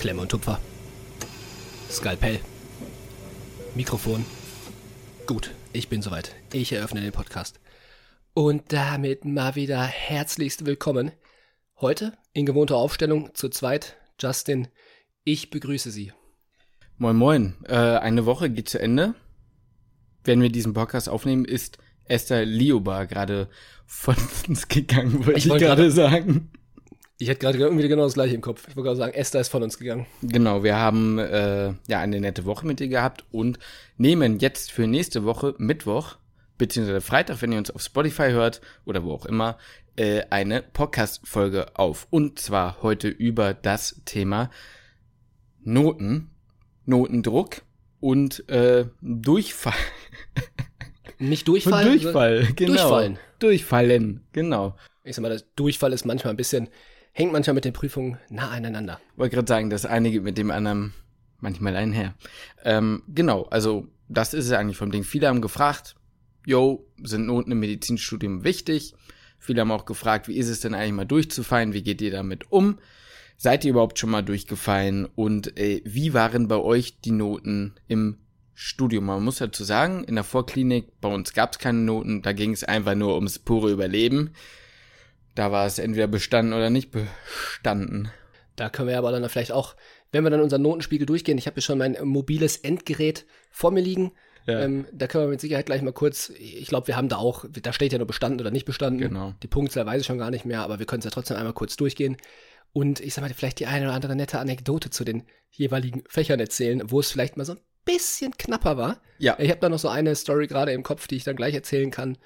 Klemme und Tupfer. Skalpell. Mikrofon. Gut, ich bin soweit. Ich eröffne den Podcast. Und damit mal wieder herzlichst willkommen. Heute in gewohnter Aufstellung zu zweit. Justin, ich begrüße Sie. Moin Moin. Äh, eine Woche geht zu Ende. Wenn wir diesen Podcast aufnehmen, ist Esther Lioba gerade von uns gegangen, wollte ich, Ich wollte gerade sagen. Ich hätte gerade irgendwie genau das gleiche im Kopf. Ich wollte gerade sagen, Esther ist von uns gegangen. Genau, wir haben äh, ja eine nette Woche mit dir gehabt und nehmen jetzt für nächste Woche Mittwoch beziehungsweise Freitag, wenn ihr uns auf Spotify hört oder wo auch immer, äh, eine Podcast-Folge auf. Und zwar heute über das Thema Noten, Notendruck und äh, Durchfall. Nicht Durchfall. Durchfall, genau. Durchfallen. Durchfallen, genau. Ich sag mal, das Durchfall ist manchmal ein bisschen, hängt manchmal mit den Prüfungen nah aneinander. Wollte gerade sagen, das eine geht mit dem anderen manchmal einher. Ähm, genau, also das ist es eigentlich vom Ding. Viele haben gefragt, yo, sind Noten im Medizinstudium wichtig? Viele haben auch gefragt, wie ist es denn eigentlich mal durchzufallen? Wie geht ihr damit um? Seid ihr überhaupt schon mal durchgefallen? Und äh, wie waren bei euch die Noten im Studium? Man muss dazu sagen, in der Vorklinik, bei uns gab es keine Noten, da ging es einfach nur ums pure Überleben. Da war es entweder bestanden oder nicht bestanden. Da können wir aber dann vielleicht auch, wenn wir dann unseren Notenspiegel durchgehen, ich habe hier schon mein mobiles Endgerät vor mir liegen. Ja. Ähm, da können wir mit Sicherheit gleich mal kurz, ich glaube, wir haben da auch, da steht ja nur bestanden oder nicht bestanden. Genau. Die Punktzahl weiß ich schon gar nicht mehr, aber wir können es ja trotzdem einmal kurz durchgehen. Und ich sag mal, vielleicht die eine oder andere nette Anekdote zu den jeweiligen Fächern erzählen, wo es vielleicht mal so ein bisschen knapper war. Ja. Ich habe da noch so eine Story gerade im Kopf, die ich dann gleich erzählen kann.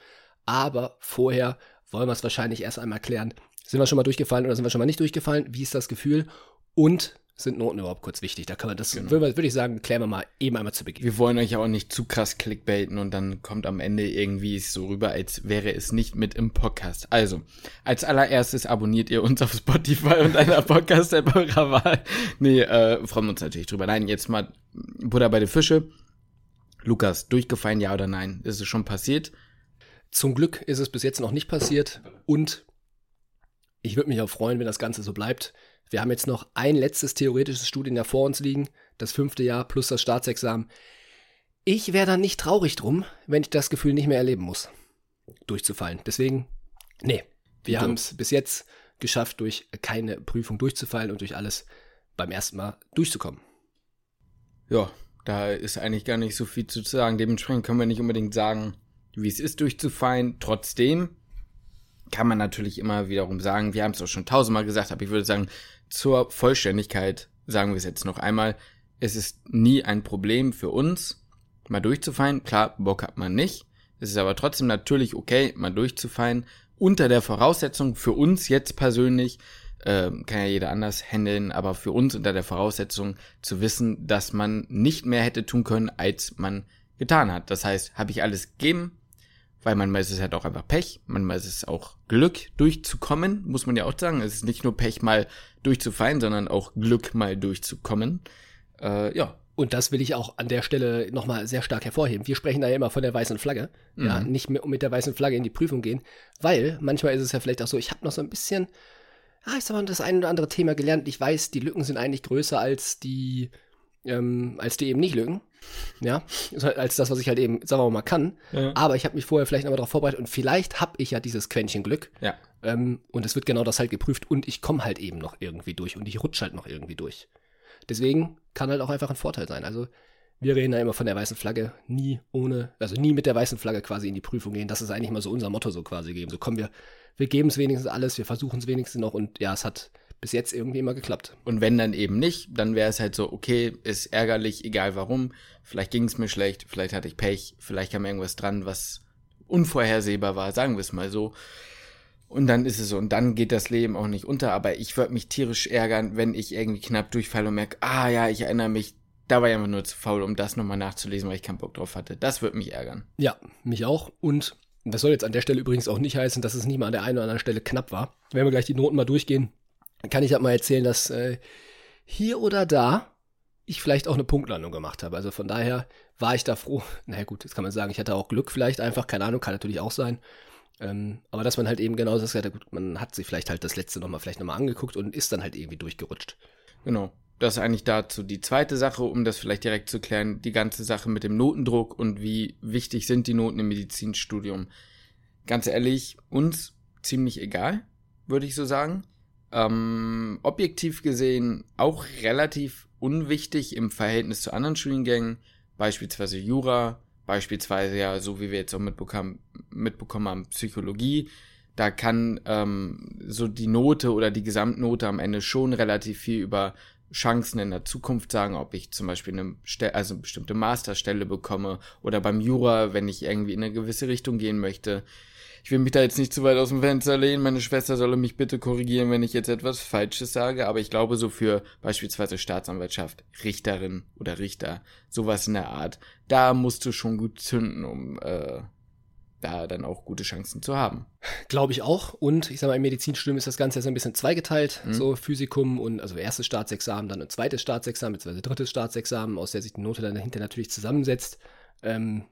Aber vorher wollen wir es wahrscheinlich erst einmal klären. Sind wir schon mal durchgefallen oder sind wir schon mal nicht durchgefallen? Wie ist das Gefühl? Und sind Noten überhaupt kurz wichtig? Da kann man das, Genau. würde, ich sagen, klären wir mal eben einmal zu Beginn. Wir wollen euch ja auch nicht zu krass clickbaiten und dann kommt am Ende irgendwie so rüber, als wäre es nicht mit im Podcast. Also, als allererstes abonniert ihr uns auf Spotify und einer Podcast-App eurer Wahl. Nee, äh, freuen wir uns natürlich drüber. Nein, jetzt mal Butter bei den Fische. Lukas, durchgefallen, ja oder nein? Ist es schon passiert? Zum Glück ist es bis jetzt noch nicht passiert und ich würde mich auch freuen, wenn das Ganze so bleibt. Wir haben jetzt noch ein letztes theoretisches Studienjahr vor uns liegen, das fünfte Jahr plus das Staatsexamen. Ich wäre dann nicht traurig drum, wenn ich das Gefühl nicht mehr erleben muss, durchzufallen. Deswegen, nee, wir haben es bis jetzt geschafft, durch keine Prüfung durchzufallen und durch alles beim ersten Mal durchzukommen. Ja, da ist eigentlich gar nicht so viel zu sagen. Dementsprechend können wir nicht unbedingt sagen, wie es ist, durchzufallen. Trotzdem kann man natürlich immer wiederum sagen, wir haben es auch schon tausendmal gesagt, aber ich würde sagen, zur Vollständigkeit sagen wir es jetzt noch einmal. Es ist nie ein Problem für uns, mal durchzufallen. Klar, Bock hat man nicht. Es ist aber trotzdem natürlich okay, mal durchzufallen. Unter der Voraussetzung für uns jetzt persönlich, ähm, kann ja jeder anders handeln, aber für uns unter der Voraussetzung zu wissen, dass man nicht mehr hätte tun können, als man getan hat. Das heißt, habe ich alles gegeben, weil manchmal ist es halt auch einfach Pech, manchmal ist es auch Glück durchzukommen, muss man ja auch sagen. Es ist nicht nur Pech mal durchzufallen, sondern auch Glück mal durchzukommen. Äh, ja, Und das will ich auch an der Stelle nochmal sehr stark hervorheben. Wir sprechen da ja immer von der weißen Flagge. Ja, Mhm. nicht mit, mit der weißen Flagge in die Prüfung gehen. Weil manchmal ist es ja vielleicht auch so, ich habe noch so ein bisschen, ah, ich sag mal, das ein oder andere Thema gelernt. Ich weiß, die Lücken sind eigentlich größer als die, ähm, als die eben nicht Lücken. Ja, als das, was ich halt eben, sagen wir mal, kann. Ja. Aber ich habe mich vorher vielleicht nochmal darauf vorbereitet und vielleicht habe ich ja dieses Quäntchen Glück. ja, Ähm, und es wird genau das halt geprüft und ich komme halt eben noch irgendwie durch und ich rutsche halt noch irgendwie durch. Deswegen kann halt auch einfach ein Vorteil sein. Also wir reden da immer von der weißen Flagge, nie ohne, also nie mit der weißen Flagge quasi in die Prüfung gehen. Das ist eigentlich mal so unser Motto so quasi geben. So kommen wir, wir geben es wenigstens alles, wir versuchen es wenigstens noch und ja, es hat bis jetzt irgendwie immer geklappt. Und wenn dann eben nicht, dann wäre es halt so, okay, ist ärgerlich, egal warum. Vielleicht ging es mir schlecht, vielleicht hatte ich Pech, vielleicht kam irgendwas dran, was unvorhersehbar war, sagen wir es mal so. Und dann ist es so, und dann geht das Leben auch nicht unter. Aber ich würde mich tierisch ärgern, wenn ich irgendwie knapp durchfalle und merke, ah ja, ich erinnere mich, da war ich einfach nur zu faul, um das nochmal nachzulesen, weil ich keinen Bock drauf hatte. Das würde mich ärgern. Ja, mich auch. Und das soll jetzt an der Stelle übrigens auch nicht heißen, dass es nicht mal an der einen oder anderen Stelle knapp war. Wenn wir gleich die Noten mal durchgehen, kann ich halt mal erzählen, dass äh, hier oder da ich vielleicht auch eine Punktlandung gemacht habe. Also von daher war ich da froh. Naja gut, jetzt kann man sagen, ich hatte auch Glück vielleicht einfach, keine Ahnung, kann natürlich auch sein. Ähm, aber dass man halt eben genau das gesagt hat, gut, man hat sich vielleicht halt das letzte nochmal vielleicht nochmal angeguckt und ist dann halt irgendwie durchgerutscht. Genau. das ist eigentlich dazu die zweite Sache, um das vielleicht direkt zu klären, die ganze Sache mit dem Notendruck und wie wichtig sind die Noten im Medizinstudium. Ganz ehrlich, uns ziemlich egal, würde ich so sagen. Ähm, objektiv gesehen auch relativ unwichtig im Verhältnis zu anderen Studiengängen, beispielsweise Jura, beispielsweise ja, so wie wir jetzt auch mitbekommen, mitbekommen haben, Psychologie. Da kann ähm, so die Note oder die Gesamtnote am Ende schon relativ viel über Chancen in der Zukunft sagen, ob ich zum Beispiel eine, Stelle, also eine bestimmte Masterstelle bekomme oder beim Jura, wenn ich irgendwie in eine gewisse Richtung gehen möchte. Ich will mich da jetzt nicht zu weit aus dem Fenster lehnen. Meine Schwester solle mich bitte korrigieren, wenn ich jetzt etwas Falsches sage. Aber ich glaube, so für beispielsweise Staatsanwaltschaft, Richterin oder Richter, sowas in der Art, da musst du schon gut zünden, um äh, da dann auch gute Chancen zu haben. Glaube ich auch. Und ich sage mal, im Medizinstudium ist das Ganze jetzt ein bisschen zweigeteilt. Mhm. So Physikum und also erstes Staatsexamen, dann ein zweites Staatsexamen, beziehungsweise drittes Staatsexamen, aus der sich die Note dann dahinter natürlich zusammensetzt. Ähm,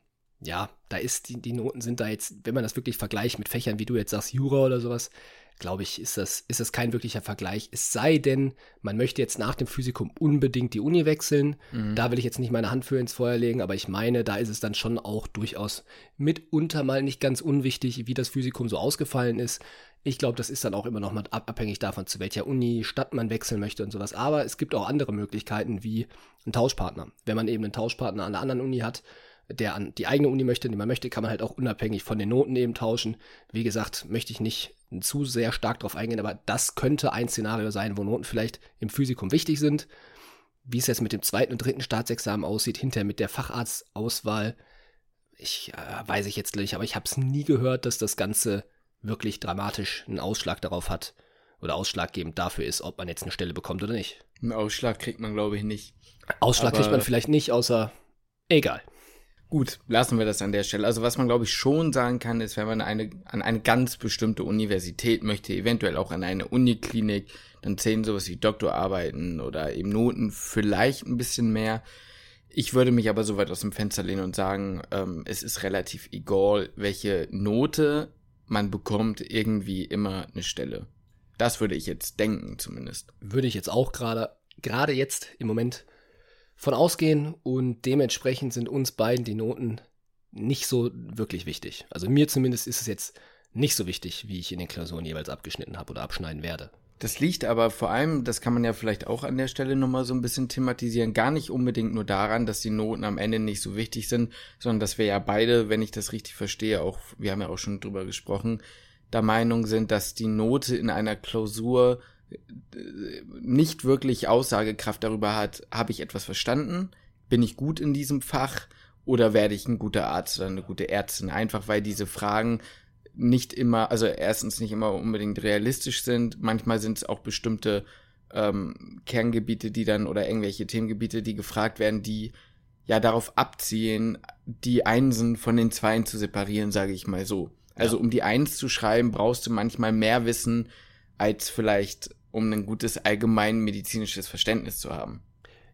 ja, da ist, die, die Noten sind da jetzt, wenn man das wirklich vergleicht mit Fächern, wie du jetzt sagst, Jura oder sowas, glaube ich, ist das, ist das kein wirklicher Vergleich. Es sei denn, man möchte jetzt nach dem Physikum unbedingt die Uni wechseln. Mhm. Da will ich jetzt nicht meine Hand für ins Feuer legen, aber ich meine, da ist es dann schon auch durchaus mitunter mal nicht ganz unwichtig, wie das Physikum so ausgefallen ist. Ich glaube, das ist dann auch immer noch mal abhängig davon, zu welcher Uni, Stadt man wechseln möchte und sowas. Aber es gibt auch andere Möglichkeiten wie ein Tauschpartner. Wenn man eben einen Tauschpartner an einer anderen Uni hat, der an die eigene Uni möchte, die man möchte, kann man halt auch unabhängig von den Noten eben tauschen. Wie gesagt, möchte ich nicht zu sehr stark darauf eingehen, aber das könnte ein Szenario sein, wo Noten vielleicht im Physikum wichtig sind. Wie es jetzt mit dem zweiten und dritten Staatsexamen aussieht, hinterher mit der Facharztauswahl, ich äh, weiß ich jetzt nicht, aber ich habe es nie gehört, dass das Ganze wirklich dramatisch einen Ausschlag darauf hat oder ausschlaggebend dafür ist, ob man jetzt eine Stelle bekommt oder nicht. Einen Ausschlag kriegt man, glaube ich, nicht. Ausschlag aber kriegt man vielleicht nicht, außer egal. Gut, lassen wir das an der Stelle. Also was man glaube ich schon sagen kann, ist, wenn man eine, an eine ganz bestimmte Universität möchte, eventuell auch an eine Uniklinik, dann zählen sowas wie Doktorarbeiten oder eben Noten vielleicht ein bisschen mehr. Ich würde mich aber so weit aus dem Fenster lehnen und sagen, ähm, es ist relativ egal, welche Note man bekommt, irgendwie immer eine Stelle. Das würde ich jetzt denken, zumindest. Würde ich jetzt auch gerade, gerade jetzt im Moment von ausgehen und dementsprechend sind uns beiden die Noten nicht so wirklich wichtig. Also mir zumindest ist es jetzt nicht so wichtig, wie ich in den Klausuren jeweils abgeschnitten habe oder abschneiden werde. Das liegt aber vor allem, das kann man ja vielleicht auch an der Stelle nochmal so ein bisschen thematisieren, gar nicht unbedingt nur daran, dass die Noten am Ende nicht so wichtig sind, sondern dass wir ja beide, wenn ich das richtig verstehe, auch, wir haben ja auch schon drüber gesprochen, der Meinung sind, dass die Note in einer Klausur nicht wirklich Aussagekraft darüber hat, habe ich etwas verstanden, bin ich gut in diesem Fach oder werde ich ein guter Arzt oder eine gute Ärztin, einfach weil diese Fragen nicht immer, also erstens nicht immer unbedingt realistisch sind, manchmal sind es auch bestimmte ähm, Kerngebiete, die dann oder irgendwelche Themengebiete, die gefragt werden, die ja darauf abzielen, die Einsen von den Zweien zu separieren, sage ich mal so. Also ja. um die Eins zu schreiben, brauchst du manchmal mehr Wissen als vielleicht um ein gutes allgemein medizinisches Verständnis zu haben.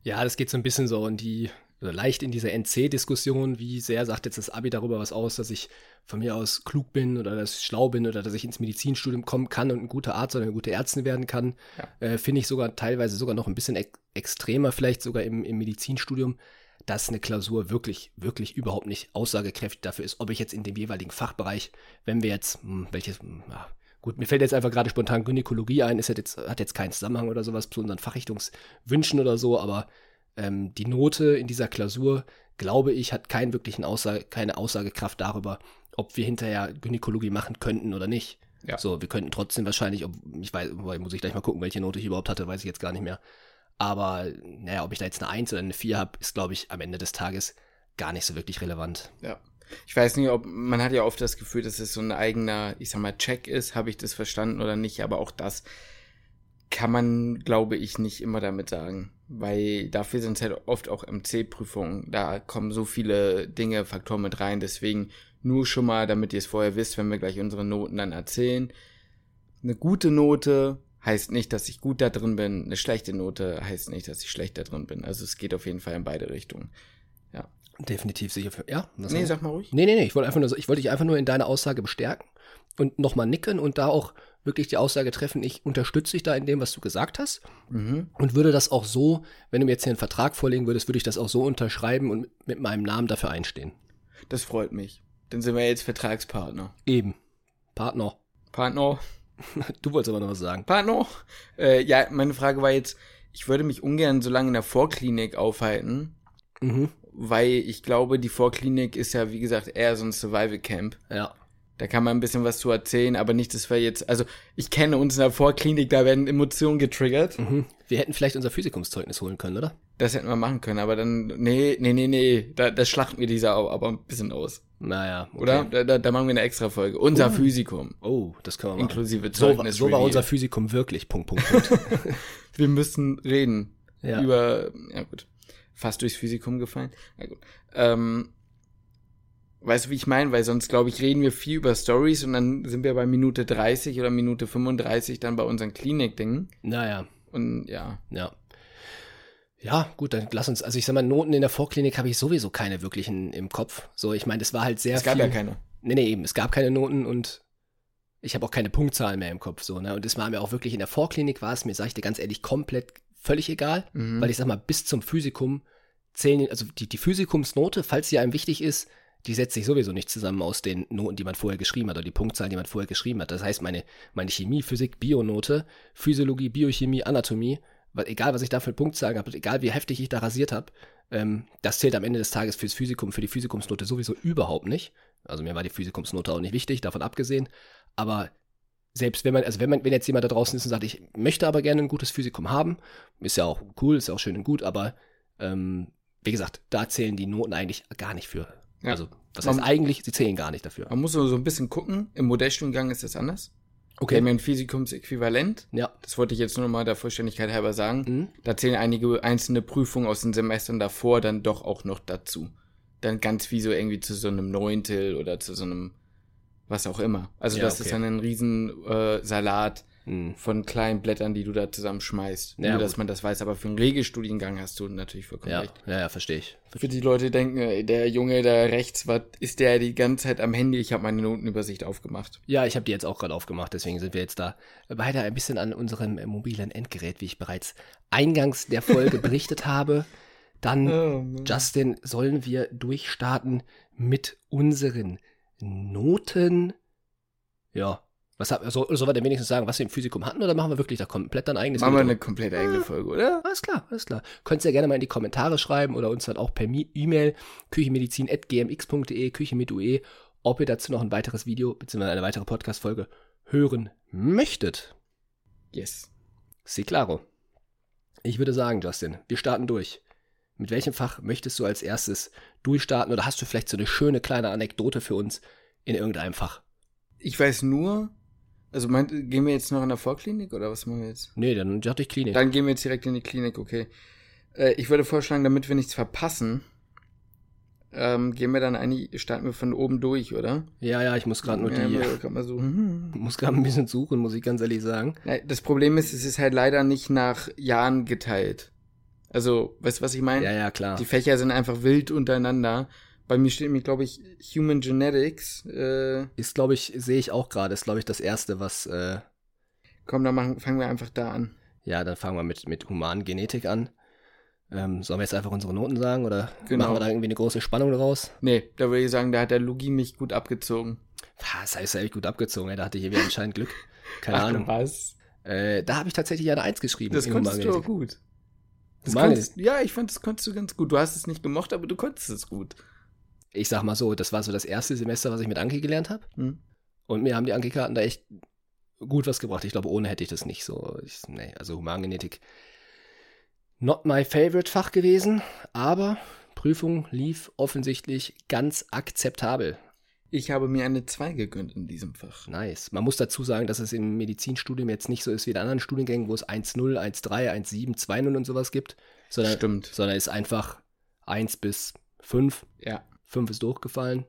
Ja, das geht so ein bisschen so in die, oder leicht in diese NC-Diskussion, wie sehr sagt jetzt das Abi darüber was aus, dass ich von mir aus klug bin oder dass ich schlau bin oder dass ich ins Medizinstudium kommen kann und ein guter Arzt oder eine gute Ärztin werden kann. Ja. Äh, Finde ich sogar teilweise sogar noch ein bisschen ek extremer, vielleicht sogar im, im Medizinstudium, dass eine Klausur wirklich, wirklich überhaupt nicht aussagekräftig dafür ist, ob ich jetzt in dem jeweiligen Fachbereich, wenn wir jetzt, hm, welches, hm, ja, Gut, mir fällt jetzt einfach gerade spontan Gynäkologie ein, ist jetzt, hat jetzt keinen Zusammenhang oder sowas zu unseren Fachrichtungswünschen oder so, aber ähm, die Note in dieser Klausur, glaube ich, hat keinen wirklichen Aussage, keine Aussagekraft darüber, ob wir hinterher Gynäkologie machen könnten oder nicht. Ja. So, wir könnten trotzdem wahrscheinlich, ob, ich weiß, muss ich gleich mal gucken, welche Note ich überhaupt hatte, weiß ich jetzt gar nicht mehr. Aber, naja, ob ich da jetzt eine 1 oder eine 4 habe, ist, glaube ich, am Ende des Tages gar nicht so wirklich relevant. Ja. Ich weiß nicht, ob man hat ja oft das Gefühl, dass es so ein eigener, ich sag mal, Check ist, habe ich das verstanden oder nicht, aber auch das kann man, glaube ich, nicht immer damit sagen, weil dafür sind es halt oft auch MC-Prüfungen, da kommen so viele Dinge, Faktoren mit rein, deswegen nur schon mal, damit ihr es vorher wisst, wenn wir gleich unsere Noten dann erzählen. Eine gute Note heißt nicht, dass ich gut da drin bin, eine schlechte Note heißt nicht, dass ich schlecht da drin bin. Also es geht auf jeden Fall in beide Richtungen. Ja. Definitiv sicher für. Ja? Nee, sag mal ruhig. Nee, nee, nee. Ich wollte einfach nur, ich wollte dich einfach nur in deiner Aussage bestärken und nochmal nicken und da auch wirklich die Aussage treffen, ich unterstütze dich da in dem, was du gesagt hast Mhm. und würde das auch so, wenn du mir jetzt hier einen Vertrag vorlegen würdest, würde ich das auch so unterschreiben und mit meinem Namen dafür einstehen. Das freut mich. Dann sind wir jetzt Vertragspartner. Eben. Partner. Partner. Du wolltest aber noch was sagen. Partner. Äh, ja, meine Frage war jetzt, ich würde mich ungern so lange in der Vorklinik aufhalten, Mhm. Weil ich glaube, die Vorklinik ist ja, wie gesagt, eher so ein Survival Camp. Ja. Da kann man ein bisschen was zu erzählen, aber nicht, dass wir jetzt, also ich kenne uns in der Vorklinik, da werden Emotionen getriggert. Mhm. Wir hätten vielleicht unser Physikumszeugnis holen können, oder? Das hätten wir machen können, aber dann, nee, nee, nee, nee, da, da schlachten wir diese aber ein bisschen aus. Naja, okay. Oder? Da, da, da machen wir eine extra Folge. Unser Oh. Physikum. Oh, das können wir machen. Inklusive So, Zeugnis. so war unser Physikum wirklich. Punkt, Punkt, Punkt. Wir müssen reden. Ja. Über, ja gut, fast durchs Physikum gefallen. Na gut. Ähm, weißt du, wie ich meine? Weil sonst, glaube ich, reden wir viel über Stories und dann sind wir bei Minute 30 oder Minute 35 dann bei unseren Klinik-Dingen. naja, Und ja, ja. Ja, gut, dann lass uns, also ich sag mal, Noten in der Vorklinik habe ich sowieso keine wirklichen im Kopf. So, ich meine, das war halt sehr es gab viel. ja keine. Nee, nee, eben, es gab keine Noten und ich habe auch keine Punktzahlen mehr im Kopf, so, ne? Und es war mir auch wirklich in der Vorklinik war es mir, sag ich dir ganz ehrlich, komplett völlig egal, Mhm. weil ich sag mal, bis zum Physikum zählen, also die, die Physikumsnote, falls sie einem wichtig ist, die setzt sich sowieso nicht zusammen aus den Noten, die man vorher geschrieben hat oder die Punktzahlen, die man vorher geschrieben hat. Das heißt, meine, meine Chemie, Physik, Bionote, Physiologie, Biochemie, Anatomie, weil egal was ich da für Punktzahlen habe, egal wie heftig ich da rasiert habe, ähm, das zählt am Ende des Tages fürs Physikum, für die Physikumsnote sowieso überhaupt nicht. Also mir war die Physikumsnote auch nicht wichtig, davon abgesehen. Aber selbst wenn man, also wenn man, wenn jetzt jemand da draußen ist und sagt, ich möchte aber gerne ein gutes Physikum haben, ist ja auch cool, ist ja auch schön und gut, aber ähm, wie gesagt, da zählen die Noten eigentlich gar nicht für. Ja. Also, das heißt Man- eigentlich, sie zählen gar nicht dafür. Man muss so so ein bisschen gucken. Im Modellstudiengang ist das anders. Wir haben ja ein Physikumsäquivalent. Ja. Das wollte ich jetzt nur mal der Vollständigkeit halber sagen. Mhm. Da zählen einige einzelne Prüfungen aus den Semestern davor dann doch auch noch dazu. Dann ganz wie so irgendwie zu so einem Neuntel oder zu so einem was auch immer. Also Ja, das okay. ist dann ein riesen äh, Salat Mhm. von kleinen Blättern, die du da zusammenschmeißt. Ja, Nur, dass man das weiß. Aber für einen Regelstudiengang hast du natürlich vollkommen Ja, recht. ja, ja, verstehe ich. Für die Leute denken, ey, der Junge da rechts, was ist der die ganze Zeit am Handy? Ich habe meine Notenübersicht aufgemacht. Ja, ich habe die jetzt auch gerade aufgemacht, deswegen sind wir jetzt da weiter ein bisschen an unserem äh, mobilen Endgerät, wie ich bereits eingangs der Folge berichtet habe. Dann, Justin, sollen wir durchstarten mit unseren Noten? Ja. Was hab, so, sollen wir denn wenigstens sagen, was wir im Physikum hatten, oder machen wir wirklich da komplett ein eigenes Machen wir Video? eine komplett eigene Folge, oder? Alles klar, alles klar. Könnt ihr ja gerne mal in die Kommentare schreiben oder uns dann auch per E-Mail küchenmedizin.gmx.de, Küche mit UE, ob ihr dazu noch ein weiteres Video bzw. eine weitere Podcast-Folge hören möchtet. Yes. Si claro. Ich würde sagen, Justin, wir starten durch. Mit welchem Fach möchtest du als erstes durchstarten oder hast du vielleicht so eine schöne kleine Anekdote für uns in irgendeinem Fach? Ich weiß nur, also meint, gehen wir jetzt noch in der Vorklinik oder was machen wir jetzt? Nee, dann dachte ich Klinik. Dann gehen wir jetzt direkt in die Klinik, okay. Äh, ich würde vorschlagen, damit wir nichts verpassen, ähm, gehen wir dann eigentlich, starten wir von oben durch, oder? ja, ja, ich muss gerade nur Ja, die, wir- kann man so, hm. muss gerade ein bisschen suchen, muss ich ganz ehrlich sagen. Das Problem ist, es ist halt leider nicht nach Jahren geteilt. Also, weißt du, was ich meine? Ja, ja, klar. Die Fächer sind einfach wild untereinander. Bei mir steht mir, glaube ich, Human Genetics. Äh, Ist, glaube ich, sehe ich auch gerade, ist, glaube ich, das erste, was, äh, komm, dann machen, fangen wir einfach da an. ja, dann fangen wir mit, mit humanen Genetik an. Ähm, sollen wir jetzt einfach unsere Noten sagen oder Genau. machen wir da irgendwie eine große Spannung draus? Nee, da würde ich sagen, da hat der Lugi mich gut abgezogen. Das heißt, echt gut abgezogen, ey. da hatte ich irgendwie anscheinend Glück. Keine Ahnung. was? Äh, da habe ich tatsächlich ja eine Eins geschrieben. Das konntest du auch gut. Das konntest, ja, ich fand, das konntest du ganz gut. Du hast es nicht gemocht, aber du konntest es gut. Ich sag mal so, das war so das erste Semester, was ich mit Anki gelernt habe. Hm? Und mir haben die Anki-Karten da echt gut was gebracht. Ich glaube, ohne hätte ich das nicht so. Ich, nee, also Humangenetik. Not my favorite Fach gewesen, aber Prüfung lief offensichtlich ganz akzeptabel. Ich habe mir eine 2 gegönnt in diesem Fach. Nice. Man muss dazu sagen, dass es im Medizinstudium jetzt nicht so ist wie in anderen Studiengängen, wo es 1-0, 1-3, 1-7, 2-0 und sowas gibt, sondern, Stimmt. sondern es ist einfach 1 bis 5. Ja, 5 ist durchgefallen.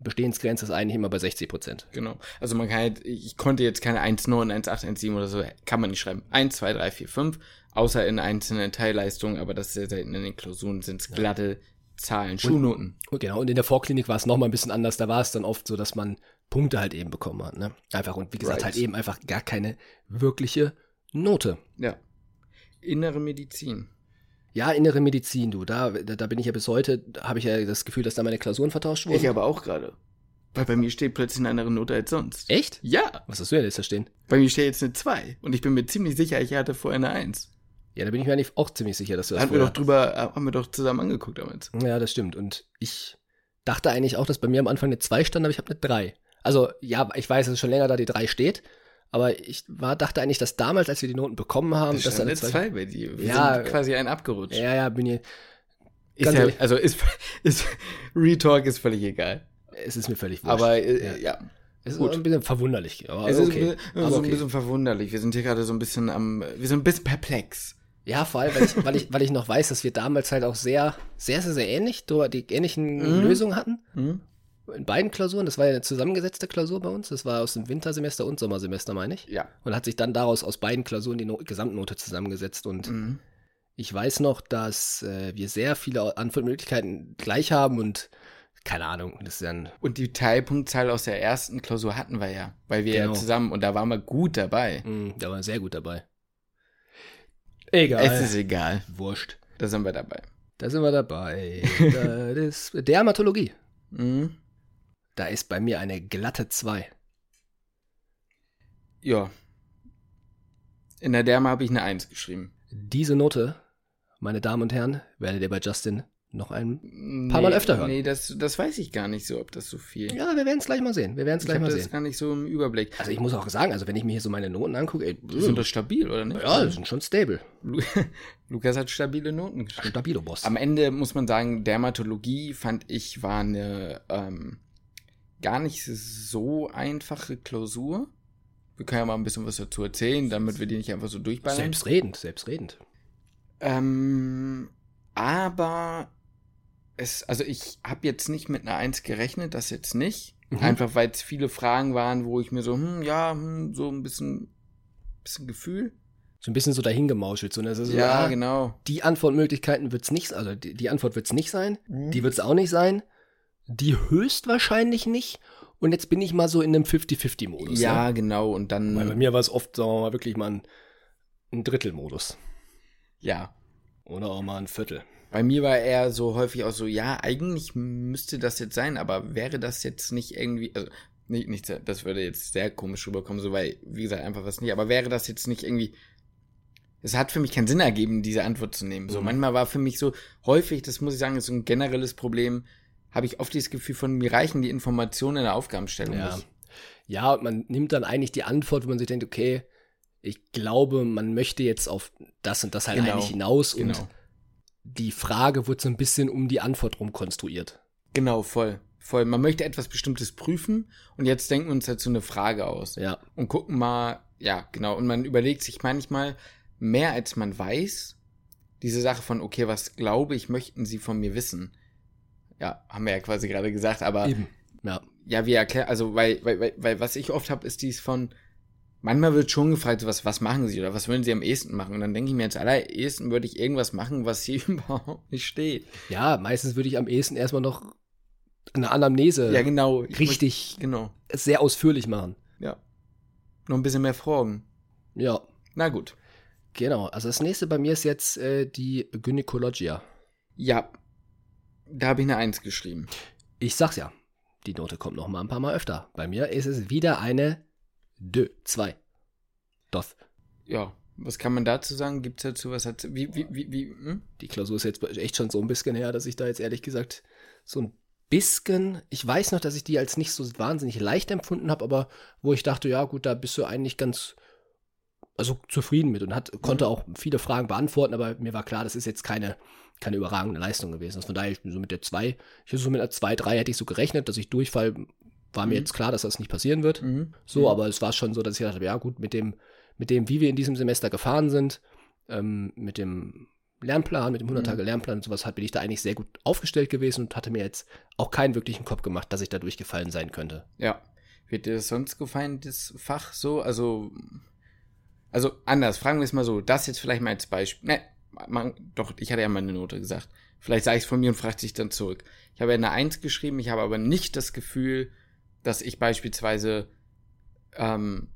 Bestehensgrenze ist eigentlich immer bei 60 Prozent. genau. Also man kann halt, ich konnte jetzt keine 1,9, 1,8, 1,7 oder so, kann man nicht schreiben. 1, 2, 3, 4, 5, außer in einzelnen Teilleistungen, aber das ist sehr selten in den Klausuren, sind es glatte Zahlen, Schulnoten. Und genau, und in der Vorklinik war es nochmal ein bisschen anders. Da war es dann oft so, dass man Punkte halt eben bekommen hat. Ne? Einfach und wie gesagt, Right. halt eben einfach gar keine wirkliche Note. Ja. Innere Medizin. Ja, innere Medizin, du, da, da, da bin ich ja bis heute, habe ich ja das Gefühl, dass da meine Klausuren vertauscht wurden. Ich aber auch gerade. Weil bei mir steht plötzlich eine andere Note als sonst. Echt? Ja. Was hast du denn jetzt da stehen? Bei mir steht jetzt eine 2. Und ich bin mir ziemlich sicher, ich hatte vorher eine 1. Ja, da bin ich mir eigentlich auch ziemlich sicher, dass du das Haben wir doch drüber, äh, haben wir doch zusammen angeguckt damals. Ja, das stimmt. Und ich dachte eigentlich auch, dass bei mir am Anfang eine 2 stand, aber ich habe eine 3. Also, ja, ich weiß, dass schon länger da die 3 steht. Aber ich war, dachte eigentlich, dass damals, als wir die Noten bekommen haben, Das dass da eine eine 2. 2 bei dir. Wir Ja. sind quasi ein abgerutscht. Ja, ja, bin ich. ist ja, also ist, ist, Retalk ist völlig egal. Es ist mir völlig wurscht. Aber äh, Ja. ja. es ist gut. ein bisschen verwunderlich. Aber Es ist okay. ein, bisschen- aber so okay. ein bisschen verwunderlich. Wir sind hier gerade so ein bisschen am, wir sind ein bisschen perplex. Ja, vor allem, weil ich, weil, ich, weil ich noch weiß, dass wir damals halt auch sehr, sehr, sehr, sehr ähnlich, die ähnlichen Mhm. Lösungen hatten. Hm? In beiden Klausuren. Das war ja eine zusammengesetzte Klausur bei uns. Das war aus dem Wintersemester und Sommersemester, meine ich. Ja. Und hat sich dann daraus aus beiden Klausuren die no Gesamtnote zusammengesetzt. Und Mhm. ich weiß noch, dass äh, wir sehr viele Antwortmöglichkeiten gleich haben und keine Ahnung, das ist dann. Und die Teilpunktzahl aus der ersten Klausur hatten wir ja, weil wir Genau. ja zusammen und da waren wir gut dabei. Mh, da war sehr gut dabei. Egal. Es ist egal. wurscht. Da sind wir dabei. Da sind wir dabei. das ist Dermatologie. Mhm. Da ist bei mir eine glatte 2. Ja. In der Derma habe ich eine 1 geschrieben. Diese Note, meine Damen und Herren, werdet ihr bei Justin noch ein. Nee, Paar Mal öfter hören. Nee, das, das weiß ich gar nicht so, ob das so viel. Ja, wir werden es gleich mal sehen. Wir werden es ich gleich mal das sehen. gar nicht so im Überblick. Also ich muss auch sagen, also wenn ich mir hier so meine Noten angucke, ey, sind doch stabil, oder nicht? ja, die sind schon stable. Lu- Lukas hat stabile Noten geschrieben. Stabilo Boss. Am Ende muss man sagen, Dermatologie fand ich war eine ähm, gar nicht so einfache Klausur. Wir können ja mal ein bisschen was dazu erzählen, damit wir die nicht einfach so durchballern. Selbstredend, selbstredend. Ähm, aber es, also ich habe jetzt nicht mit einer Eins gerechnet, das jetzt nicht. Mhm. Einfach weil es viele Fragen waren, wo ich mir so, hm, ja, hm, so ein bisschen, bisschen Gefühl. So ein bisschen so dahingemauschelt. So, ne? Ist so, ja, ah, genau. Die Antwortmöglichkeiten wird es nicht, also die, die Antwort wird es nicht sein. Mhm. Die wird es auch nicht sein. Die höchstwahrscheinlich nicht. Und jetzt bin ich mal so in einem 50-50-Modus. Ja, genau. Und dann, Weil bei mir war es oft, sagen wir mal, wirklich mal ein, ein Drittelmodus. ja, Oder auch mal ein Viertel. Bei mir war eher so häufig auch so, ja, eigentlich müsste das jetzt sein, aber wäre das jetzt nicht irgendwie, also nicht, nicht das würde jetzt sehr komisch rüberkommen, so weil, wie gesagt, einfach was nicht, aber wäre das jetzt nicht irgendwie, es hat für mich keinen Sinn ergeben, diese Antwort zu nehmen. So, Mhm. manchmal war für mich so häufig, das muss ich sagen, ist so ein generelles Problem, habe ich oft dieses Gefühl von, mir reichen die Informationen in der Aufgabenstellung Ja. nicht. Ja, und man nimmt dann eigentlich die Antwort, wo man sich denkt, okay, ich glaube, man möchte jetzt auf das und das halt Genau, eigentlich hinaus Genau. Die Frage wird so ein bisschen um die Antwort rum konstruiert. Genau, voll. Voll. Man möchte etwas Bestimmtes prüfen und jetzt denken wir uns dazu eine Frage aus. Ja, und gucken mal, ja, genau. Und man überlegt sich manchmal mehr als man weiß, diese Sache von, okay, was glaube ich, möchten sie von mir wissen? Ja, haben wir ja quasi gerade gesagt, aber eben. Ja, ja, wie erklären, also, weil, weil, weil, weil was ich oft habe, ist dies von, manchmal wird schon gefragt, was, was machen sie oder was würden sie am ehesten machen? Und dann denke ich mir, als allerersten würde ich irgendwas machen, was hier überhaupt nicht steht. ja meistens würde ich am ehesten erstmal noch eine Anamnese ja, genau. Ich richtig möchte- Genau. sehr ausführlich machen. Ja. Noch ein bisschen mehr Fragen. Ja, Na gut. genau. Also das nächste bei mir ist jetzt äh, die Gynäkologia. Ja. Da habe ich eine Eins geschrieben. Ich sag's ja, die Note kommt noch mal ein paar Mal öfter. Bei mir ist es wieder eine Dö, 2. Doth. Ja, was kann man dazu sagen? Gibt's dazu was? Hat, wie, wie, wie, wie, hm? Die Klausur ist jetzt echt schon so ein bisschen her, dass ich da jetzt ehrlich gesagt so ein bisschen, ich weiß noch, dass ich die als nicht so wahnsinnig leicht empfunden habe, aber wo ich dachte, ja gut, da bist du eigentlich ganz also zufrieden mit und hat, konnte auch viele Fragen beantworten, aber mir war klar, das ist jetzt keine, keine überragende Leistung gewesen. Also von daher, ich bin so mit der 2, ich so mit einer 2, 3 hätte ich so gerechnet, dass ich durchfall, war mir Mhm. jetzt klar, dass das nicht passieren wird. Mhm. So, aber es war schon so, dass ich dachte, ja gut, mit dem, mit dem, wie wir in diesem Semester gefahren sind, ähm, mit dem Lernplan, mit dem 100 Tage Lernplan und sowas, bin ich da eigentlich sehr gut aufgestellt gewesen und hatte mir jetzt auch keinen wirklichen Kopf gemacht, dass ich da durchgefallen sein könnte. Ja. Wird dir das sonst gefallen, das Fach so? Also, also anders, fragen wir es mal so. Das jetzt vielleicht mal als Beispiel. Ne, man, doch, ich hatte ja mal eine Note gesagt. Vielleicht sage ich es von mir und fragt sich dann zurück. Ich habe ja eine Eins geschrieben, ich habe aber nicht das Gefühl, dass ich beispielsweise ähm,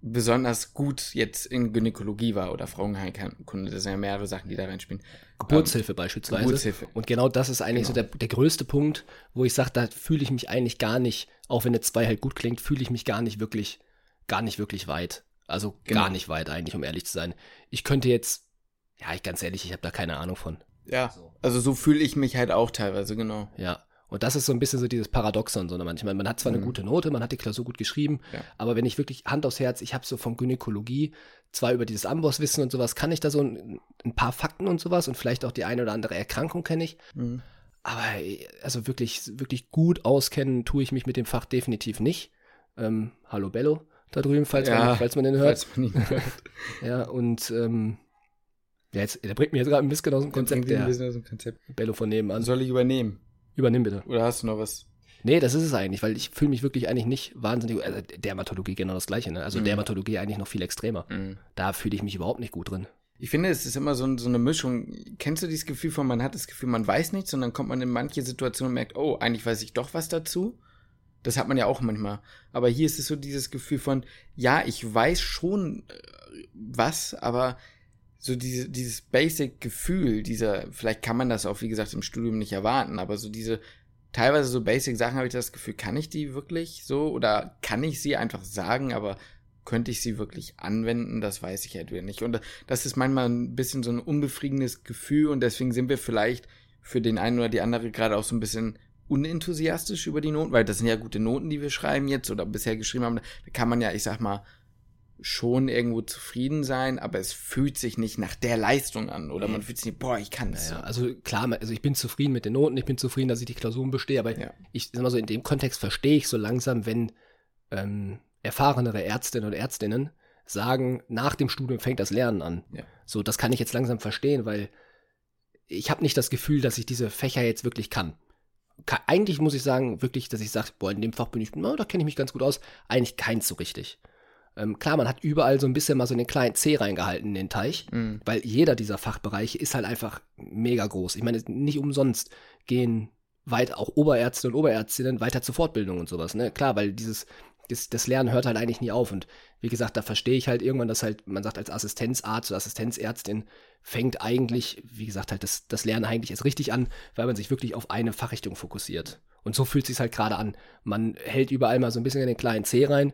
besonders gut jetzt in Gynäkologie war oder Frauenheilkunde. Das sind ja mehrere Sachen, die da reinspielen. Geburtshilfe ähm, beispielsweise. Geburtshilfe. Und genau das ist eigentlich genau. so der, der größte Punkt, wo ich sage, da fühle ich mich eigentlich gar nicht, auch wenn eine 2 halt gut klingt, fühle ich mich gar nicht wirklich, gar nicht wirklich weit. Also genau. gar nicht weit eigentlich, um ehrlich zu sein. Ich könnte jetzt, ja, ich ganz ehrlich, ich habe da keine Ahnung von. Ja, also so fühle ich mich halt auch teilweise, genau. Ja, und das ist so ein bisschen so dieses Paradoxon, so manchmal. Man hat zwar mhm. eine gute Note, man hat die Klausur gut geschrieben, ja. aber wenn ich wirklich Hand aufs Herz, ich habe so von Gynäkologie, zwar über dieses Amboss-Wissen und sowas, kann ich da so ein, ein, paar Fakten und sowas und vielleicht auch die eine oder andere Erkrankung kenne ich. Mhm. Aber also wirklich, wirklich gut auskennen tue ich mich mit dem Fach definitiv nicht. Ähm, hallo Bello da drüben, falls, ja, man, falls man den hört. Man ihn hört. ja, und ähm, ja, jetzt, der bringt mir jetzt gerade ein bisschen aus dem Konzept. Der, ein bisschen aus dem Konzept. Bello von nebenan. Soll ich übernehmen? Übernimm bitte. Oder hast du noch was? Nee, das ist es eigentlich, weil ich fühle mich wirklich eigentlich nicht wahnsinnig. Also Dermatologie genau das gleiche, ne? Also mhm. Dermatologie eigentlich noch viel extremer. Mhm. Da fühle ich mich überhaupt nicht gut drin. Ich finde, es ist immer so, so, eine Mischung. Kennst du dieses Gefühl von, man hat das Gefühl, man weiß nichts und dann kommt man in manche Situationen und merkt, oh, eigentlich weiß ich doch was dazu. Das hat man ja auch manchmal. Aber hier ist es so dieses Gefühl von, ja, ich weiß schon äh, was, aber so diese, dieses Basic-Gefühl, dieser, vielleicht kann man das auch, wie gesagt, im Studium nicht erwarten, aber so diese, teilweise so Basic-Sachen habe ich das Gefühl, kann ich die wirklich so oder kann ich sie einfach sagen, aber könnte ich sie wirklich anwenden, das weiß ich halt wieder nicht. Und das ist manchmal ein bisschen so ein unbefriedigendes Gefühl und deswegen sind wir vielleicht für den einen oder die andere gerade auch so ein bisschen unenthusiastisch über die Noten, weil das sind ja gute Noten, die wir schreiben jetzt oder bisher geschrieben haben. Da kann man ja, ich sag mal, schon irgendwo zufrieden sein, aber es fühlt sich nicht nach der Leistung an oder man fühlt sich nicht, boah, ich kann es. Ja, also klar, also ich bin zufrieden mit den Noten, ich bin zufrieden, dass ich die Klausuren bestehe, aber ja. ich sag mal so, in dem Kontext verstehe ich so langsam, wenn ähm, erfahrenere Ärztinnen und Ärztinnen sagen, nach dem Studium fängt das Lernen an. Ja. So, das kann ich jetzt langsam verstehen, weil ich habe nicht das Gefühl, dass ich diese Fächer jetzt wirklich kann. Eigentlich muss ich sagen, wirklich, dass ich sage, boah, in dem Fach bin ich, na, da kenne ich mich ganz gut aus. Eigentlich keins so richtig. Ähm, klar, man hat überall so ein bisschen mal so den kleinen C reingehalten in den Teich, mhm. weil jeder dieser Fachbereiche ist halt einfach mega groß. Ich meine, nicht umsonst gehen weit auch Oberärzte und Oberärztinnen weiter zur Fortbildung und sowas, ne? Klar, weil dieses, das, das Lernen hört halt eigentlich nie auf. Und wie gesagt, da verstehe ich halt irgendwann, dass halt, man sagt, als Assistenzarzt oder Assistenzärztin fängt eigentlich, wie gesagt, halt das, das Lernen eigentlich erst richtig an, weil man sich wirklich auf eine Fachrichtung fokussiert. Und so fühlt es sich halt gerade an. Man hält überall mal so ein bisschen in den kleinen C rein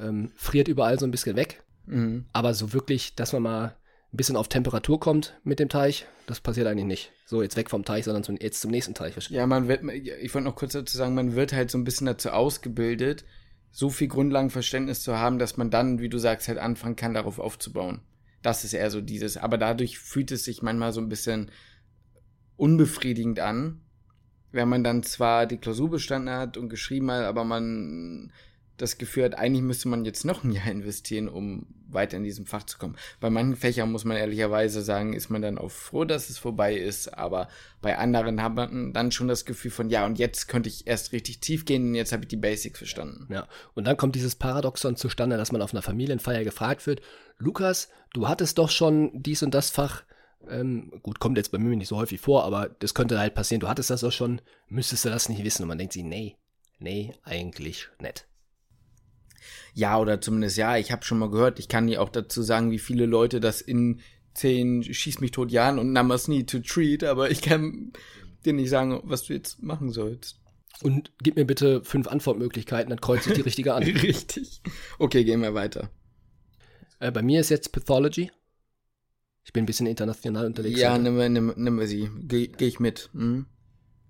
ähm, friert überall so ein bisschen weg. Mhm. Aber so wirklich, dass man mal ein bisschen auf Temperatur kommt mit dem Teich, das passiert eigentlich nicht. So jetzt weg vom Teich, sondern zum, jetzt zum nächsten Teich. Ja, man wird, ich wollte noch kurz dazu sagen, man wird halt so ein bisschen dazu ausgebildet, so viel Grundlagenverständnis zu haben, dass man dann, wie du sagst, halt anfangen kann, darauf aufzubauen. Das ist eher so dieses. Aber dadurch fühlt es sich manchmal so ein bisschen unbefriedigend an, wenn man dann zwar die Klausur bestanden hat und geschrieben hat, aber man das Gefühl hat, eigentlich müsste man jetzt noch ein Jahr investieren, um weiter in diesem Fach zu kommen. Bei manchen Fächern muss man ehrlicherweise sagen, ist man dann auch froh, dass es vorbei ist, aber bei anderen hat man dann schon das Gefühl von, ja, und jetzt könnte ich erst richtig tief gehen jetzt habe ich die Basics verstanden. Ja, und dann kommt dieses Paradoxon zustande, dass man auf einer Familienfeier gefragt wird, Lukas, du hattest doch schon dies und das Fach, ähm, gut, kommt jetzt bei mir nicht so häufig vor, aber das könnte halt passieren, du hattest das doch schon, müsstest du das nicht wissen? Und man denkt sich, nee, nee, eigentlich nicht. Ja, oder zumindest ja, ich habe schon mal gehört, ich kann dir auch dazu sagen, wie viele Leute das in zehn Schieß mich tot Jahren und Numbers need to treat, aber ich kann dir nicht sagen, was du jetzt machen sollst. Und gib mir bitte fünf Antwortmöglichkeiten, dann kreuze ich die richtige an. Richtig. Okay, gehen wir weiter. Äh, bei mir ist jetzt Pathology. Ich bin ein bisschen international unterwegs. Ja, nimm, nimm, nimm wir sie. Gehe geh ich mit. Mhm.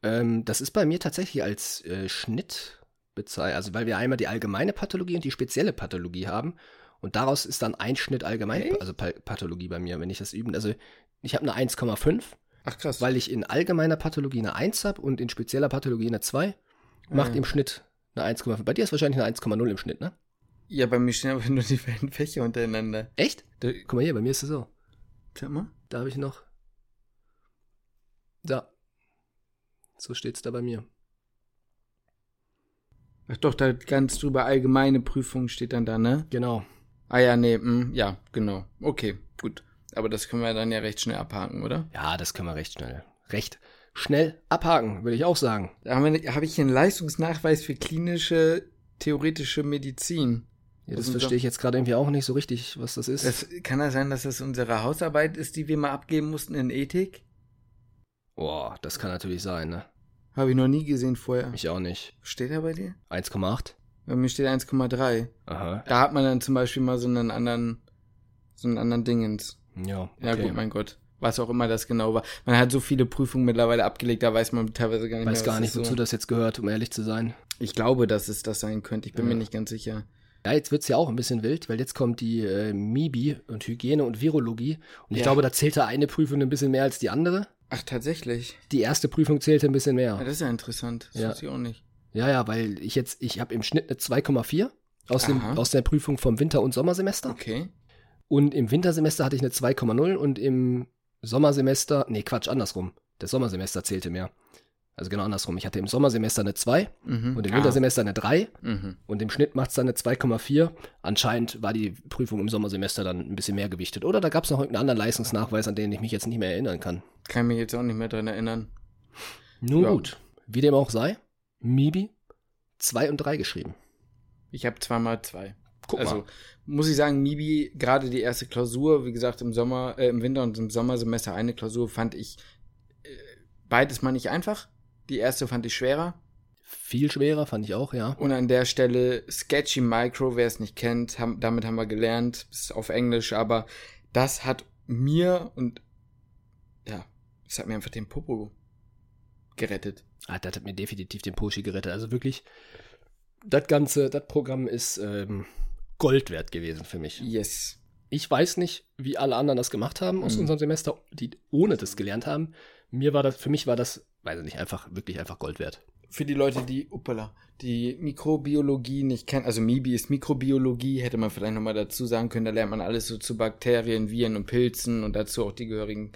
Ähm, das ist bei mir tatsächlich als äh, Schnitt bezeichnet. Also weil wir einmal die allgemeine Pathologie und die spezielle Pathologie haben. Und daraus ist dann ein Schnitt allgemein, hey? also Pathologie bei mir, wenn ich das üben. Also ich habe eine 1,5. Ach krass. Weil ich in allgemeiner Pathologie eine 1 habe und in spezieller Pathologie eine 2. Macht ah. im Schnitt eine 1,5. Bei dir ist wahrscheinlich eine 1,0 im Schnitt, ne? Ja, bei mir stehen aber nur die beiden Fächer untereinander. Echt? Da, guck mal hier, bei mir ist es so. Schau mal. Da habe ich noch. Da. So steht es da bei mir. Ach doch, da ganz drüber allgemeine Prüfung steht dann da, ne? Genau. Ah ja, nee, mh, hm, ja, genau. Okay, gut. Aber das können wir dann ja recht schnell abhaken, oder? Ja, das können wir recht schnell. Recht schnell abhaken, würde ich auch sagen. Da habe hab ich hier einen Leistungsnachweis für klinische theoretische Medizin. Ja, das so- verstehe ich jetzt gerade irgendwie auch nicht so richtig, was das ist. Das, kann das sein, dass das unsere Hausarbeit ist, die wir mal abgeben mussten in Ethik? Boah, das kann natürlich sein, ne? Habe ich noch nie gesehen vorher. Ich auch nicht. Steht da bei dir? 1,8? Bei mir steht 1,3. Aha. Da hat man dann zum Beispiel mal so einen anderen, so einen anderen Dingens. Ja, Ja okay. gut, mein Gott. Was auch immer das genau war. Man hat so viele Prüfungen mittlerweile abgelegt, da weiß man teilweise gar nicht weiß mehr. gar was nicht, ist so. wozu das jetzt gehört, um ehrlich zu sein. Ich glaube, dass es das sein könnte. Ich bin Ja. mir nicht ganz sicher. Ja, jetzt wird's ja auch ein bisschen wild, weil jetzt kommt die äh, MIBI und Hygiene und Virologie. Und ich Ja. glaube, da zählte eine Prüfung ein bisschen mehr als die andere. Ach, tatsächlich. Die erste Prüfung zählte ein bisschen Ja, mehr. das ist ja interessant. Das Ja. wusste ich auch nicht. Ja, ja, weil ich jetzt, ich habe im Schnitt eine 2,4 aus, dem, aus der Prüfung vom Winter- und Sommersemester. Okay. Und im Wintersemester hatte ich eine 2,0 und im Sommersemester, nee, Quatsch, andersrum. Das Sommersemester zählte mehr. Also genau andersrum. Ich hatte im Sommersemester eine 2 Mhm. und im. Wintersemester eine 3 Mhm. und im Schnitt macht's dann eine 2,4. Anscheinend war die Prüfung im Sommersemester dann ein bisschen mehr gewichtet. Oder da gab's noch irgendeinen anderen Leistungsnachweis, an den ich mich jetzt nicht mehr erinnern kann. Kann mich jetzt auch nicht mehr dran erinnern. Nun Ja. gut, wie dem auch sei, Mibi 2 und 3 geschrieben. Ich habe zweimal zwei. Guck also mal. muss ich sagen, Mibi, gerade die erste Klausur, wie gesagt, im Sommer, äh, im Winter und im Sommersemester eine Klausur fand ich äh, beides mal nicht einfach. Die erste fand ich schwerer. Viel schwerer, fand ich auch, ja. Und an der Stelle Sketchy Micro, wer es nicht kennt, haben, damit haben wir gelernt, ist auf Englisch, aber das hat mir und ja, es hat mir einfach den Popo gerettet. Ah, das hat mir definitiv den Poschi gerettet. Also wirklich, das ganze, das Programm ist ähm, Gold wert gewesen für mich. Yes. Ich weiß nicht, wie alle anderen das gemacht haben aus Mhm. unserem Semester, die ohne das gelernt haben. Mir war das, für mich war das, weiß ich nicht, einfach, wirklich einfach Gold wert. Für die Leute, die, uppala, die Mikrobiologie nicht kennen, also MIBI ist Mikrobiologie, hätte man vielleicht nochmal dazu sagen können, da lernt man alles so zu Bakterien, Viren und Pilzen und dazu auch die gehörigen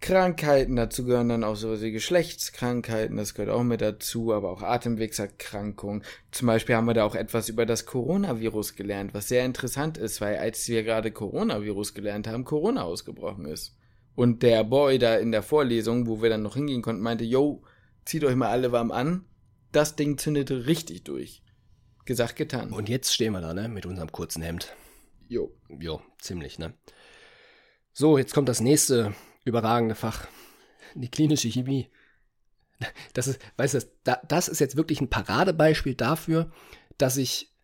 Krankheiten, dazu gehören dann auch sowas wie Geschlechtskrankheiten, das gehört auch mit dazu, aber auch Atemwegserkrankungen. Zum Beispiel haben wir da auch etwas über das Coronavirus gelernt, was sehr interessant ist, weil als wir gerade Coronavirus gelernt haben, Corona ausgebrochen ist. Und der Boy da in der Vorlesung, wo wir dann noch hingehen konnten, meinte, yo, zieht euch mal alle warm an. Das Ding zündete richtig durch. Gesagt, getan. Und jetzt stehen wir da, ne, mit unserem kurzen Hemd. jo. Jo, ziemlich, ne. So, jetzt kommt das nächste überragende Fach. Die klinische Chemie. Das ist, weißt du, das, da- das ist jetzt wirklich ein Paradebeispiel dafür, dass ich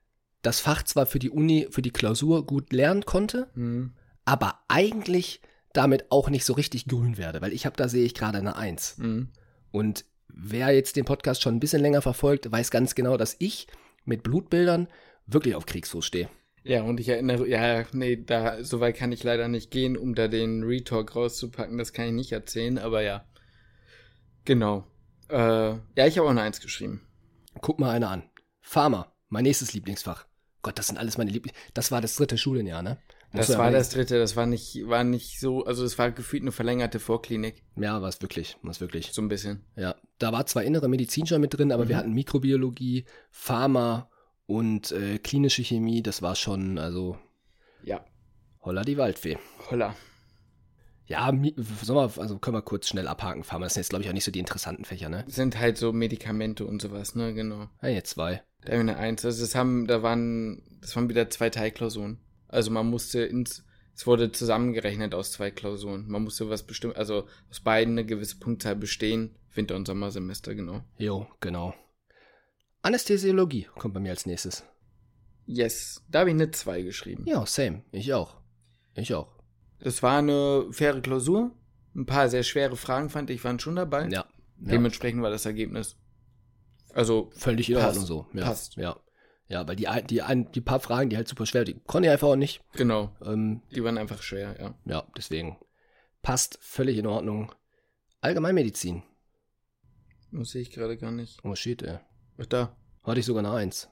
das Fach zwar für die Uni, für die Klausur gut lernen konnte, Hm. aber eigentlich damit auch nicht so richtig grün werde, weil ich habe da sehe ich gerade eine Eins. Hm. Und wer jetzt den Podcast schon ein bisschen länger verfolgt, weiß ganz genau, dass ich mit Blutbildern wirklich auf Kriegsfuß stehe. Ja, und ich erinnere, ja, nee, da, so weit kann ich leider nicht gehen, um da den Retalk rauszupacken, das kann ich nicht erzählen, aber ja. Genau. Äh, ja, ich habe auch eine Eins geschrieben. Guck mal eine an. Pharma, mein nächstes Lieblingsfach. Gott, das sind alles meine Lieblings. Das war das dritte Schulenjahr, ne? Das war das dritte, das war nicht, war nicht so, also es war gefühlt eine verlängerte Vorklinik, Ja, war es wirklich, war es wirklich. so ein bisschen. Ja, da war zwar innere Medizin schon mit drin, aber wir Mhm. hatten Mikrobiologie, Pharma und äh, klinische Chemie. Das war schon, also Ja, holla die Waldfee. holla. Ja, sollen wir, also können wir kurz schnell abhaken. Pharma das sind jetzt, glaube ich, auch nicht so die interessanten Fächer, ne? Sind halt so Medikamente und sowas, ne, genau. Ja, jetzt zwei. Da haben wir eine Eins. Also das haben, da waren, das waren wieder zwei Teilklausuren. Also man musste ins, es wurde zusammengerechnet aus zwei Klausuren. Man musste was bestimmt, also aus beiden eine gewisse Punktzahl bestehen. Winter- und Sommersemester, genau. Jo, genau. Anästhesiologie kommt bei mir als nächstes. Yes. Da habe ich eine zwei geschrieben. Ja, same. Ich auch. Ich auch. Das war eine faire Klausur. Ein paar sehr schwere Fragen fand ich, waren schon dabei. Ja. ja. Dementsprechend war das Ergebnis. Also, Völlig in. Ordnung so. Ja, Passt. Ja. Ja, weil die, ein- die, die paar Fragen, die halt super schwer, die konnte ich einfach auch nicht. genau. Ähm, Die waren einfach schwer, ja. ja, deswegen. Passt völlig in Ordnung. Allgemeinmedizin. Das sehe ich gerade gar nicht. Oh shit, ey. Ach, da. Hatte ich sogar eine Eins.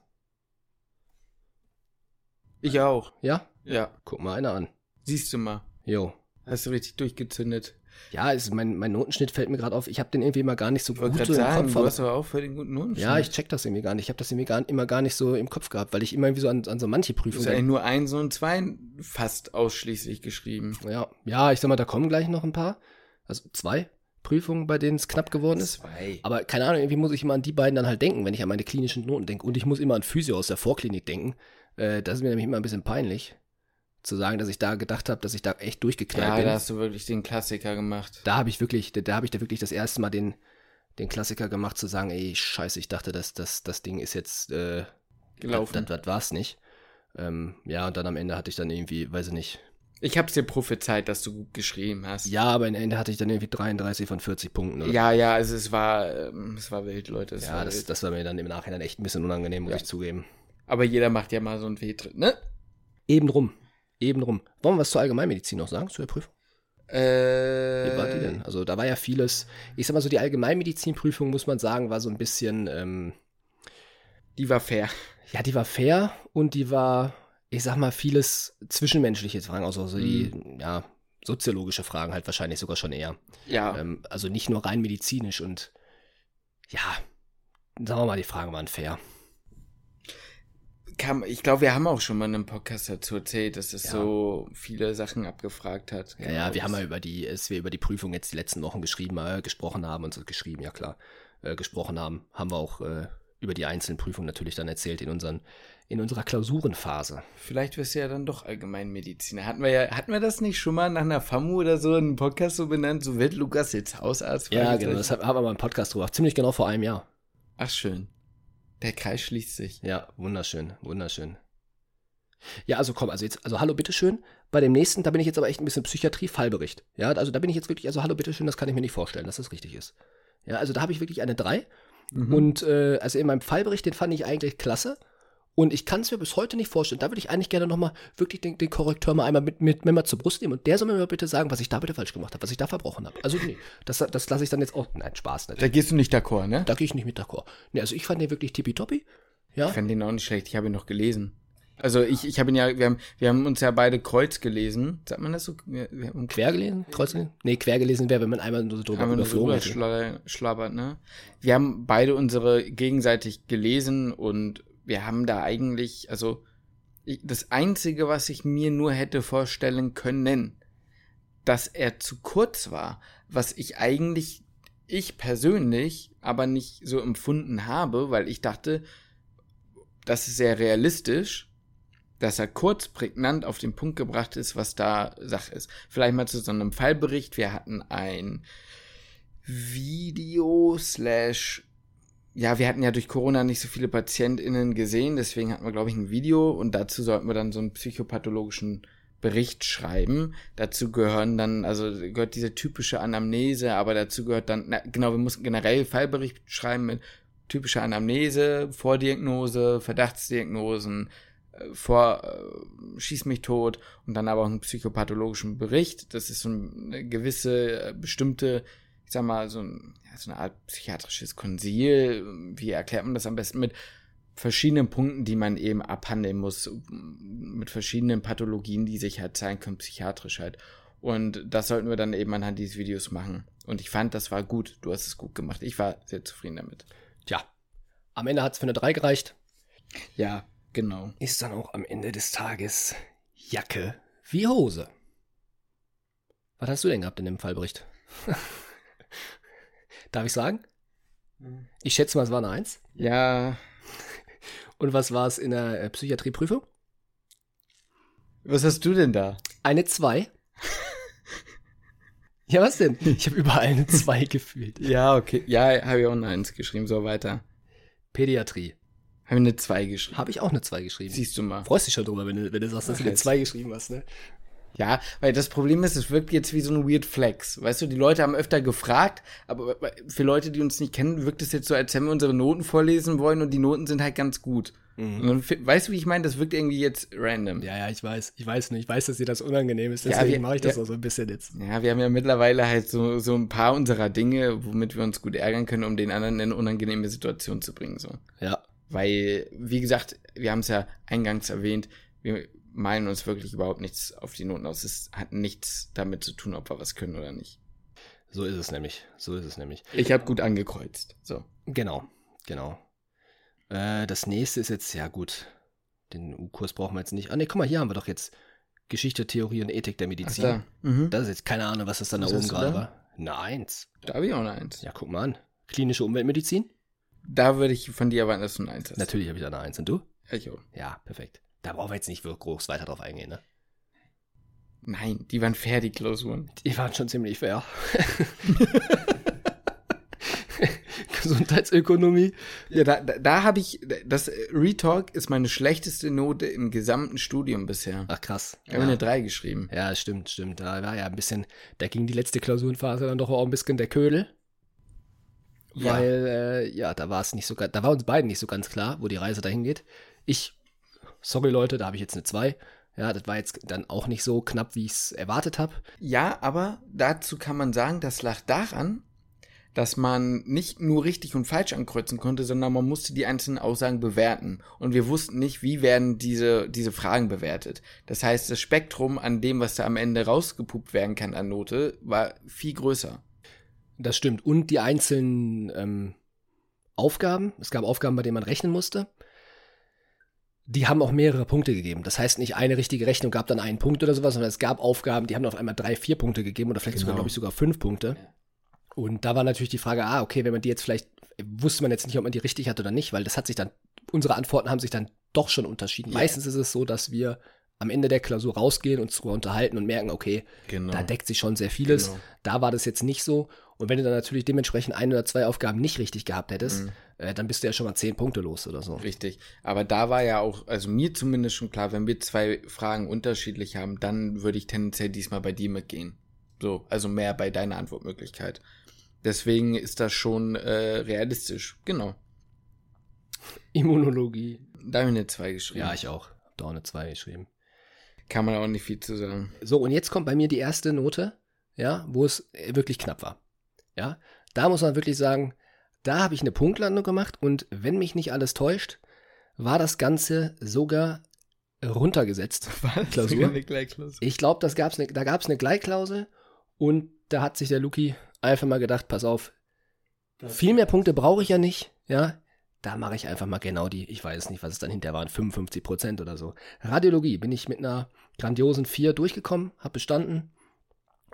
Ich auch. Ja? Ja. Guck mal einer an. Siehst du mal. Jo. Hast du richtig durchgezündet. Ja, ist, mein, mein Notenschnitt fällt mir gerade auf. Ich habe den irgendwie immer gar nicht so Ich gut so im sagen, Kopf. du hast aber auch für den guten Noten. ja, ich check das irgendwie gar nicht. Ich habe das irgendwie gar, immer gar nicht so im Kopf gehabt, weil ich immer irgendwie so an, an so manche Du hast Prüfungen. eigentlich nur eins und zwei fast ausschließlich geschrieben. Ja, ja, ich sag mal, da kommen gleich noch ein paar. Also zwei. Prüfungen, bei denen es knapp geworden ist. Zwei. Aber keine Ahnung, irgendwie muss ich immer an die beiden dann halt denken, wenn ich an meine klinischen Noten denke. Und ich muss immer an Physio aus der Vorklinik denken. Äh, das ist mir nämlich immer ein bisschen peinlich, zu sagen, dass ich da gedacht habe, dass ich da echt durchgeknallt Ja, bin. da hast du wirklich den Klassiker gemacht. da habe ich wirklich, da, da habe ich da wirklich das erste Mal den, den Klassiker gemacht, zu sagen, ey, scheiße, ich dachte, dass das, das Ding ist jetzt äh, Gelaufen. Das, das, war's nicht. Ähm, ja, und dann am Ende hatte ich dann irgendwie, weiß ich nicht. Ich hab's dir prophezeit, dass du gut geschrieben hast. Ja, aber am Ende hatte ich dann irgendwie 33 von 40 Punkten. Oder? ja, ja, also es war, ähm, es war wild, Leute. Es ja war das, wild. das war mir dann im Nachhinein echt ein bisschen unangenehm, muss Ja. ich zugeben. Aber jeder macht ja mal so einen Fehltritt, ne? Eben drum. Eben drum. Wollen wir was zur Allgemeinmedizin noch sagen, zu der Prüfung? Äh, Wie war die denn? Also da war ja vieles, ich sag mal so, die Allgemeinmedizinprüfung, muss man sagen, war so ein bisschen, ähm, Die war fair. ja, die war fair und die war, ich sag mal, vieles zwischenmenschliche Fragen, also so die, ja, soziologische Fragen halt wahrscheinlich sogar schon eher. Ja. Ähm, also nicht nur rein medizinisch und ja, sagen wir mal, die Fragen waren fair. Kam, ich glaube, wir haben auch schon mal in einem Podcast dazu erzählt, dass es Ja. so viele Sachen abgefragt hat. Ja, ja, wir haben das- ja über die, als wir über die Prüfung jetzt die letzten Wochen geschrieben, äh, gesprochen haben und so geschrieben, ja klar, äh, gesprochen haben, haben wir auch äh, über die einzelnen Prüfungen natürlich dann erzählt in unseren, in unserer Klausurenphase. Vielleicht wirst du ja dann doch Allgemeinmediziner. Hatten wir ja, hatten wir das nicht schon mal nach einer FAMU oder so in einem Podcast so benannt? So wird Lukas jetzt Hausarzt? Ja, genau, das haben haben wir mal einen Podcast drüber, ziemlich genau vor einem Jahr. Ach, schön. Der Kreis schließt sich. Ja, wunderschön, wunderschön. Ja, also komm, also jetzt, also hallo, bitteschön. Bei dem nächsten, da bin ich jetzt aber echt ein bisschen Psychiatrie-Fallbericht. Ja, also da bin ich jetzt wirklich, also hallo, bitteschön, das kann ich mir nicht vorstellen, dass das richtig ist. Ja, also da habe ich wirklich eine 3. Mhm. Und äh, also in meinem Fallbericht, den fand ich eigentlich klasse. Und ich kann es mir bis heute nicht vorstellen. Da würde ich eigentlich gerne nochmal wirklich den, den Korrekteur mal einmal mit, mit mir mal zur Brust nehmen. Und der soll mir mal bitte sagen, was ich da bitte falsch gemacht habe, was ich da verbrochen habe. Also nee, das, das lasse ich dann jetzt auch. Nein, Spaß Da natürlich. gehst du nicht d'accord, ne? Da gehe ich nicht mit d'accord. Nee, also ich fand den wirklich tippitoppi. Ja. Ich fand den auch nicht schlecht. Ich habe ihn noch gelesen. Also ich, ich habe ihn ja, wir haben, wir haben uns ja beide Kreuz gelesen. Sagt man das so? Wir, wir haben Quer gelesen? Kreuz gelesen? Nee, quer gelesen wäre, wenn man einmal nur so drüber so überflogen hätte. rüberschla- schlabbert, ne? Wir haben beide unsere gegenseitig gelesen und wir haben da eigentlich, also das Einzige, was ich mir nur hätte vorstellen können, dass er zu kurz war, was ich eigentlich, ich persönlich, aber nicht so empfunden habe, weil ich dachte, das ist sehr realistisch, dass er kurz prägnant auf den Punkt gebracht ist, was da Sache ist. Vielleicht mal zu so einem Fallbericht. Wir hatten ein Video slash ja, wir hatten ja durch Corona nicht so viele PatientInnen gesehen, deswegen hatten wir, glaube ich, ein Video und dazu sollten wir dann so einen psychopathologischen Bericht schreiben. Dazu gehören dann, also gehört diese typische Anamnese, aber dazu gehört dann, na, genau, wir mussten generell Fallbericht schreiben mit typischer Anamnese, Vordiagnose, Verdachtsdiagnosen, äh, vor äh, Schieß mich tot und dann aber auch einen psychopathologischen Bericht. Das ist so eine gewisse, äh, bestimmte, ich sag mal, so, ein, ja, so eine Art psychiatrisches Konsil. Wie erklärt man das am besten mit verschiedenen Punkten, die man eben abhandeln muss, mit verschiedenen Pathologien, die sich halt zeigen können, psychiatrisch halt. Und das sollten wir dann eben anhand dieses Videos machen. Und ich fand, das war gut. Du hast es gut gemacht. Ich war sehr zufrieden damit. Tja, am Ende hat es für eine 3 gereicht. Ja, genau. Ist dann auch am Ende des Tages Jacke wie Hose. Was hast du denn gehabt in dem Fallbericht? Darf ich sagen? Ich schätze mal, es war eine 1. Ja, Und was war es in der äh, Psychiatrieprüfung? was hast du denn da? Eine 2. ja, was denn? Ich habe überall eine 2 gefühlt. Ja, okay. Ja, habe ich auch eine Eins geschrieben. So weiter. Pädiatrie. Habe ich eine Zwei geschrieben. Habe ich auch eine 2 geschrieben. Siehst du mal. Freust dich schon drüber, wenn du, wenn du sagst, dass du eine jetzt. 2 geschrieben hast, ne? Ja, weil das Problem ist, es wirkt jetzt wie so ein Weird Flex. Weißt du, die Leute haben öfter gefragt, aber für Leute, die uns nicht kennen, wirkt es jetzt so, als wenn wir unsere Noten vorlesen wollen und die Noten sind halt ganz gut. Und dann, fi- weißt du, wie ich meine? Das wirkt irgendwie jetzt random. Ja, ja, ich weiß. Ich weiß nicht. Ich weiß, dass dir das unangenehm ist. Ja, Deswegen wir- mache ich das ja. auch so ein bisschen jetzt. Ja, wir haben ja mittlerweile halt so, so ein paar unserer Dinge, womit wir uns gut ärgern können, um den anderen in eine unangenehme Situation zu bringen, so. Ja. Weil, wie gesagt, wir haben es ja eingangs erwähnt, wir malen uns wirklich überhaupt nichts auf die Noten aus. Es hat nichts damit zu tun, ob wir was können oder nicht. So ist es nämlich. So ist es nämlich. Ich habe gut angekreuzt. So. Genau. Genau. Äh, das nächste ist jetzt, ja gut. Den U-Kurs brauchen wir jetzt nicht. Ah, ne, guck mal, hier haben wir doch jetzt Geschichte, Theorie und Ethik der Medizin. da. Mhm. Das ist jetzt keine Ahnung, was das dann da Was oben hast du gerade da? war. Eine Eins. Da habe ich auch eine Eins. Ja, guck mal an. Klinische Umweltmedizin? Da würde ich von dir erwarten, dass du eine Eins hast. Natürlich habe ich da eine Eins. Und du? Ich auch. Ja, perfekt. Da brauchen wir jetzt nicht wirklich groß weiter drauf eingehen, ne? Nein, die waren fair, die Klausuren. Die waren schon ziemlich fair. Gesundheitsökonomie. Ja, da, da, da habe ich, das Retalk ist meine schlechteste Note im gesamten Studium bisher. Ach krass. Ich habe eine 3 geschrieben. Ja, stimmt, stimmt. Da war ja ein bisschen, da ging die letzte Klausurenphase dann doch auch ein bisschen der Ködel. Ja. Weil, äh, ja, da war es nicht so da war uns beiden nicht so ganz klar, wo die Reise dahin geht. Ich, sorry Leute, da habe ich jetzt eine 2. Ja, das war jetzt dann auch nicht so knapp, wie ich es erwartet habe. Ja, aber dazu kann man sagen, das lag daran, dass man nicht nur richtig und falsch ankreuzen konnte, sondern man musste die einzelnen Aussagen bewerten. Und wir wussten nicht, wie werden diese, diese Fragen bewertet. Das heißt, das Spektrum an dem, was da am Ende rausgepuppt werden kann an Note, war viel größer. Das stimmt. Und die einzelnen ähm, Aufgaben, es gab Aufgaben, bei denen man rechnen musste, die haben auch mehrere Punkte gegeben. Das heißt, nicht eine richtige Rechnung gab dann einen Punkt oder sowas, sondern es gab Aufgaben, die haben auf einmal drei, vier Punkte gegeben oder vielleicht sogar, Genau. glaube ich, sogar fünf Punkte. Und da war natürlich die Frage, ah, okay, wenn man die jetzt vielleicht, wusste man jetzt nicht, ob man die richtig hat oder nicht, weil das hat sich dann, unsere Antworten haben sich dann doch schon unterschieden. Ja. Meistens ist es so, dass wir am Ende der Klausur rausgehen, uns darüber unterhalten und merken, okay, Genau. da deckt sich schon sehr vieles. Genau. Da war das jetzt nicht so. Und wenn du dann natürlich dementsprechend ein oder zwei Aufgaben nicht richtig gehabt hättest, Mhm. Äh, dann bist du ja schon mal zehn Punkte los oder so. Richtig. Aber da war ja auch, also mir zumindest schon klar, wenn wir zwei Fragen unterschiedlich haben, dann würde ich tendenziell diesmal bei dir mitgehen. So, also mehr bei deiner Antwortmöglichkeit. Deswegen ist das schon äh, realistisch. Genau. Immunologie. Da habe ich eine 2 geschrieben. Ja, ich auch. Da auch eine 2 geschrieben. Kann man auch nicht viel zu sagen. So, und jetzt kommt bei mir die erste Note, ja, wo es äh, wirklich knapp war. Ja, da muss man wirklich sagen, da habe ich eine Punktlandung gemacht und wenn mich nicht alles täuscht, war das Ganze sogar runtergesetzt. Klausur? Klausur? Ich glaube, das gab's ne, da gab es eine Gleichklausel und da hat sich der Luki einfach mal gedacht, pass auf, viel mehr Punkte brauche ich ja nicht, ja. Da mache ich einfach mal genau die, ich weiß nicht, was es dann hinterher waren, 55 Prozent oder so. Radiologie bin ich mit einer grandiosen 4 durchgekommen, habe bestanden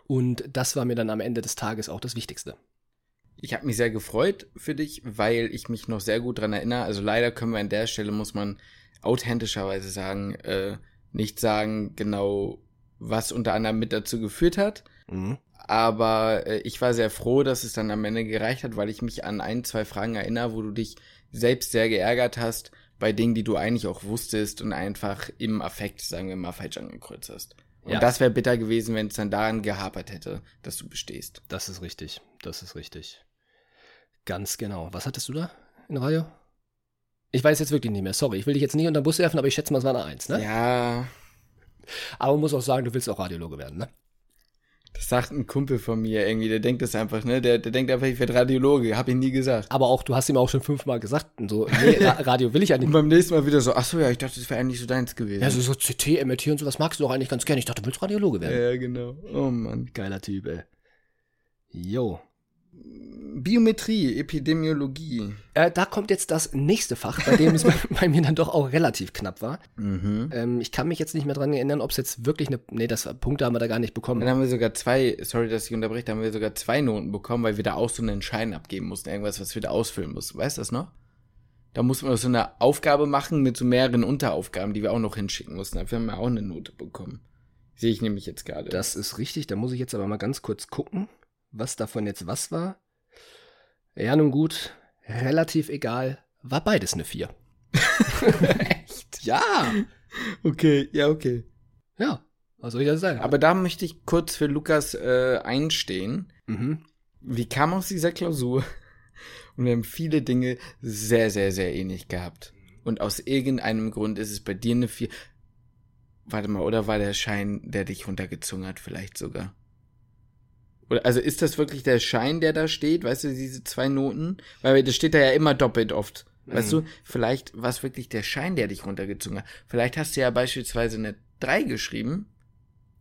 und das war mir dann am Ende des Tages auch das Wichtigste. Ich habe mich sehr gefreut für dich, weil ich mich noch sehr gut dran erinnere. Also leider können wir an der Stelle, muss man authentischerweise sagen, äh, nicht sagen genau, was unter anderem mit dazu geführt hat. Mhm. Aber äh, ich war sehr froh, dass es dann am Ende gereicht hat, weil ich mich an ein, zwei Fragen erinnere, wo du dich selbst sehr geärgert hast bei Dingen, die du eigentlich auch wusstest und einfach im Affekt, sagen wir mal, falsch angekreuzt hast. Und Ja. das wäre bitter gewesen, wenn es dann daran gehapert hätte, dass du bestehst. Das ist richtig, das ist richtig. Ganz genau. Was hattest du da in Radio? Ich weiß jetzt wirklich nicht mehr, sorry, ich will dich jetzt nicht unter den Bus werfen, aber ich schätze mal, es war eine 1, ne? Ja, Aber man muss auch sagen, du willst auch Radiologe werden, ne? das sagt ein Kumpel von mir irgendwie, der denkt das einfach, ne? Der, der denkt einfach, ich werde Radiologe, hab ich nie gesagt. Aber auch, du hast ihm auch schon fünfmal gesagt, so, nee, Ra Radio will ich ja Und beim nächsten Mal wieder so, ach so, ja, ich dachte, das wäre eigentlich so deins gewesen. Ja, so, so CT, MRT und sowas magst du doch eigentlich ganz gerne. Ich dachte, du willst Radiologe werden. ja, genau. Oh Mann. Geiler Typ, ey. Jo. Biometrie, Epidemiologie. Äh, da kommt jetzt das nächste Fach, bei dem es bei, bei mir dann doch auch relativ knapp war. Mhm. Ähm, ich kann mich jetzt nicht mehr dran erinnern, ob es jetzt wirklich eine. Nee, das Punkte haben wir da gar nicht bekommen. Dann haben wir sogar zwei, sorry, dass ich unterbreche, da haben wir sogar zwei Noten bekommen, weil wir da auch so einen Schein abgeben mussten, irgendwas, was wir da ausfüllen mussten. Weißt du das noch? Da mussten wir so eine Aufgabe machen mit so mehreren Unteraufgaben, die wir auch noch hinschicken mussten. Dafür haben wir auch eine Note bekommen. Sehe ich nämlich jetzt gerade. Das ist richtig, da muss ich jetzt aber mal ganz kurz gucken, was davon jetzt was war. Ja, nun gut, relativ egal. War beides eine 4. Echt? Ja. Okay, ja, okay. Ja, was soll ich das sagen? Aber da möchte ich kurz für Lukas äh, einstehen. mhm. Wir kamen aus dieser Klausur und wir haben viele Dinge sehr, sehr, sehr ähnlich gehabt. Und aus irgendeinem Grund ist es bei dir eine 4. Warte mal, oder war der Schein, der dich runtergezogen hat, vielleicht sogar? Oder, also ist das wirklich der Schein, der da steht? Weißt du, diese zwei Noten? Weil das steht da ja immer doppelt oft. Weißt Mhm. du, vielleicht war es wirklich der Schein, der dich runtergezogen hat. Vielleicht hast du ja beispielsweise eine 3 geschrieben,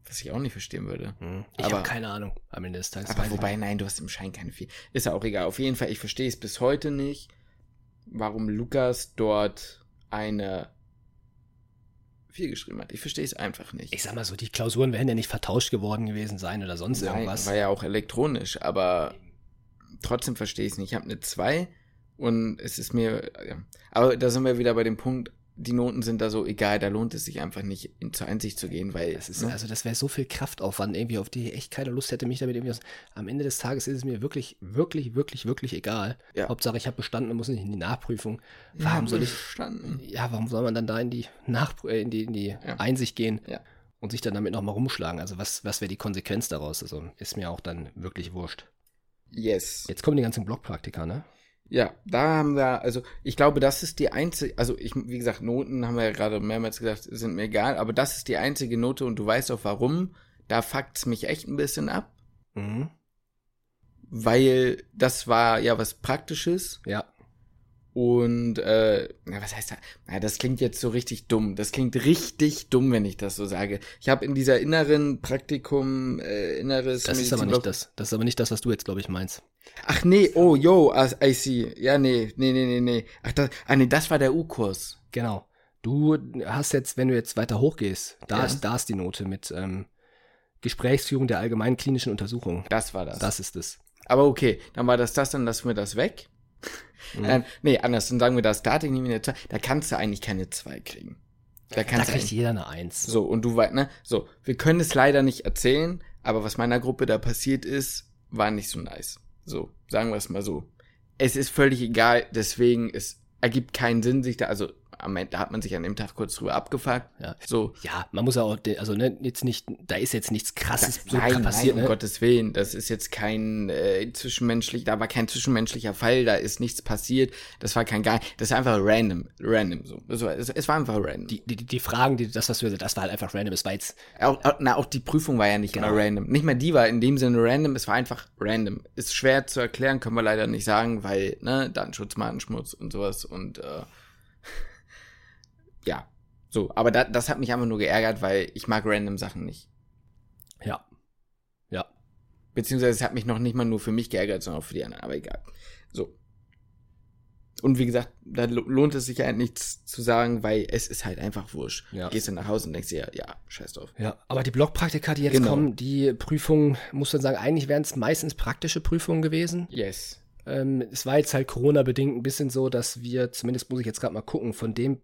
was ich auch nicht verstehen würde. Mhm. Ich habe keine Ahnung am Ende des Tages. Aber wobei, nein, du hast im Schein keine 4. Ist ja auch egal. Auf jeden Fall, ich verstehe es bis heute nicht, warum Lukas dort eine Papier geschrieben hat. Ich verstehe es einfach nicht. Ich sag mal so, die Klausuren werden ja nicht vertauscht geworden gewesen sein oder sonst Nein, irgendwas. war ja auch elektronisch, aber trotzdem verstehe ich es nicht. Ich habe eine 2 und es ist mir, aber da sind wir wieder bei dem Punkt, die Noten sind da so egal, da lohnt es sich einfach nicht in zur Einsicht zu gehen, weil Das ist, ne? also das wäre so viel Kraftaufwand irgendwie, auf die ich echt keine Lust hätte, mich damit irgendwie aus. Am Ende des Tages ist es mir wirklich, wirklich, wirklich, wirklich egal. Ja. Hauptsache ich habe bestanden und muss nicht in die Nachprüfung. Ja, Warum soll ich, verstanden. ja, warum soll man dann da in die Nachpr äh, in die, in die Ja. Einsicht gehen Ja. und sich dann damit nochmal rumschlagen? Also was, was wäre die Konsequenz daraus? Also ist mir auch dann wirklich wurscht. Yes. Jetzt kommen die ganzen Blockpraktika, ne? Ja, da haben wir, also ich glaube, das ist die einzige, also ich, wie gesagt, Noten haben wir ja gerade mehrmals gesagt, sind mir egal, aber das ist die einzige Note und du weißt auch warum. Da fuckt's mich echt ein bisschen ab, Mhm. weil das war ja was Praktisches Ja. Und, äh, na, was heißt da? Na, das klingt jetzt so richtig dumm. Das klingt richtig dumm, wenn ich das so sage. Ich habe in dieser inneren Praktikum, äh, inneres Das ist aber nicht das. Das ist aber nicht das, was du jetzt, glaube ich, meinst. Ach nee, oh, yo, I I see. Ja, nee, nee, nee, nee, nee. Ach, das, ah, nee, das war der U-Kurs. Genau. Du hast jetzt, wenn du jetzt weiter hochgehst, da, Ja. ist, da ist die Note mit ähm, Gesprächsführung der allgemeinen klinischen Untersuchung. Das war das. Das ist es. Aber okay, dann war das das, dann lassen wir das weg. Mhm. Dann, nee, anders, dann sagen wir das Dating nehmen wir eine 2. Da kannst du eigentlich keine 2 kriegen. Da Da kannst du kriegt eigentlich, jeder eine Eins. so, und du weißt, ne? So, wir können es leider nicht erzählen, aber was meiner Gruppe da passiert ist, war nicht so nice. So, sagen wir es mal so. Es ist völlig egal, deswegen, es ergibt keinen Sinn, sich da, also am Ende hat man sich an dem Tag kurz drüber abgefuckt. Ja. So, Ja, man muss auch, also ne, jetzt nicht, da ist jetzt nichts krasses so nein, passiert, nein, um ne? Gottes Willen, das ist jetzt kein äh, zwischenmenschlich, da war kein zwischenmenschlicher Fall, da ist nichts passiert, das war kein gar, das ist einfach random, random so. Es war, es, es war einfach random. Die, die, die Fragen, die, das, was du, das war halt einfach random. Es war jetzt, auch, auch, na, auch die Prüfung war ja nicht Genau. mal random. Nicht mal die war in dem Sinne random, es war einfach random. Ist schwer zu erklären, können wir leider nicht sagen, weil, ne, Datenschutz, Datenschmutz und sowas und äh, ja. So, aber da, das hat mich einfach nur geärgert, weil ich mag random Sachen nicht. ja. Ja. Beziehungsweise es hat mich noch nicht mal nur für mich geärgert, sondern auch für die anderen, aber egal. So. Und wie gesagt, da lo- lohnt es sich halt nichts zu sagen, weil es ist halt einfach wurscht. Ja. Gehst du nach Hause und denkst dir, ja, scheiß drauf. Ja, aber die Blockpraktika, die jetzt Genau. kommen, die Prüfungen, muss man sagen, eigentlich wären es meistens praktische Prüfungen gewesen. Yes. Ähm, es war jetzt halt Corona-bedingt ein bisschen so, dass wir, zumindest muss ich jetzt gerade mal gucken, von dem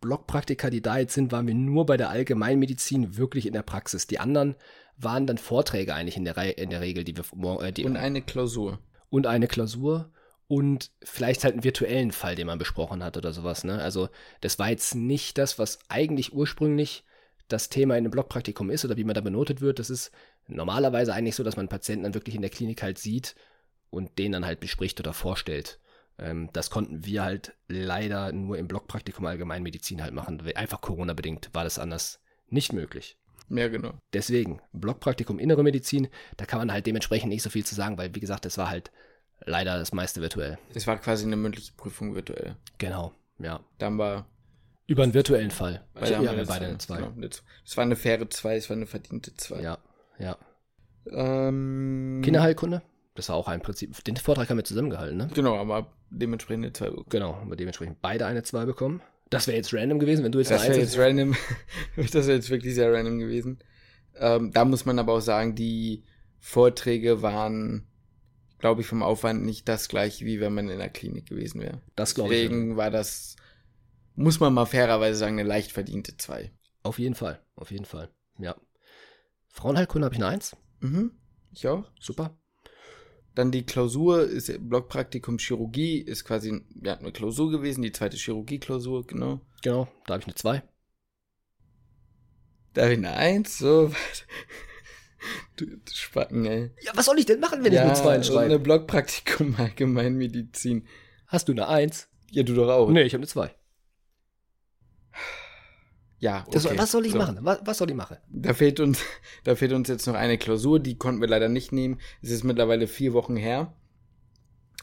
Blockpraktika, die da jetzt sind, waren wir nur bei der Allgemeinmedizin wirklich in der Praxis. Die anderen waren dann Vorträge eigentlich in der, Re in der Regel, die wir mor- äh, Und eine Klausur. und eine Klausur und vielleicht halt einen virtuellen Fall, den man besprochen hat oder sowas. Ne? Also das war jetzt nicht das, was eigentlich ursprünglich das Thema in einem Blockpraktikum ist oder wie man da benotet wird. Das ist normalerweise eigentlich so, dass man Patienten dann wirklich in der Klinik halt sieht und den dann halt bespricht oder vorstellt. Ähm, das konnten wir halt leider nur im Blockpraktikum Allgemeinmedizin halt machen. Einfach Corona-bedingt war das anders nicht möglich. Ja, genau. Deswegen, Blockpraktikum Innere Medizin, da kann man halt dementsprechend nicht so viel zu sagen, weil, wie gesagt, das war halt leider das meiste virtuell. Es war quasi eine mündliche Prüfung virtuell. Genau, ja. Dann war. Über einen virtuellen Fall. haben ja, wir beide zwei. eine 2. Genau. Es war eine faire 2, es war eine verdiente 2. Ja, ja. Ähm, Kinderheilkunde, das war auch ein Prinzip. Den Vortrag haben wir zusammengehalten, ne? Genau, aber dementsprechend eine 2. Genau, haben wir dementsprechend beide eine 2 bekommen. Das wäre jetzt random gewesen, wenn du jetzt Das eine wäre Eins jetzt random. das wäre jetzt wirklich sehr random gewesen. Ähm, da muss man aber auch sagen, die Vorträge waren, glaube ich, vom Aufwand nicht das gleiche, wie wenn man in der Klinik gewesen wäre. Das glaube ich. Deswegen war das, muss man mal fairerweise sagen, eine leicht verdiente 2. Auf jeden Fall, auf jeden Fall. Ja. Frauenheilkunde habe ich eine 1. Mhm. Ich auch. Super. Dann die Klausur ist Blockpraktikum Chirurgie, ist quasi ja, eine Klausur gewesen, die zweite Chirurgie-Klausur, genau. Genau, da habe ich eine 2. Da habe ich eine Eins, so. Du, du Spacken, ey. Ja, was soll ich denn machen, wenn ich eine 2 und schreibe? eine Blockpraktikum Allgemeinmedizin. Hast du eine 1? Ja, du doch auch. Nee, ich habe eine 2. Ja, okay. Das, was soll ich So. machen? Was, was soll ich machen? Da fehlt uns, da fehlt uns jetzt noch eine Klausur, die konnten wir leider nicht nehmen. Es ist mittlerweile vier Wochen her.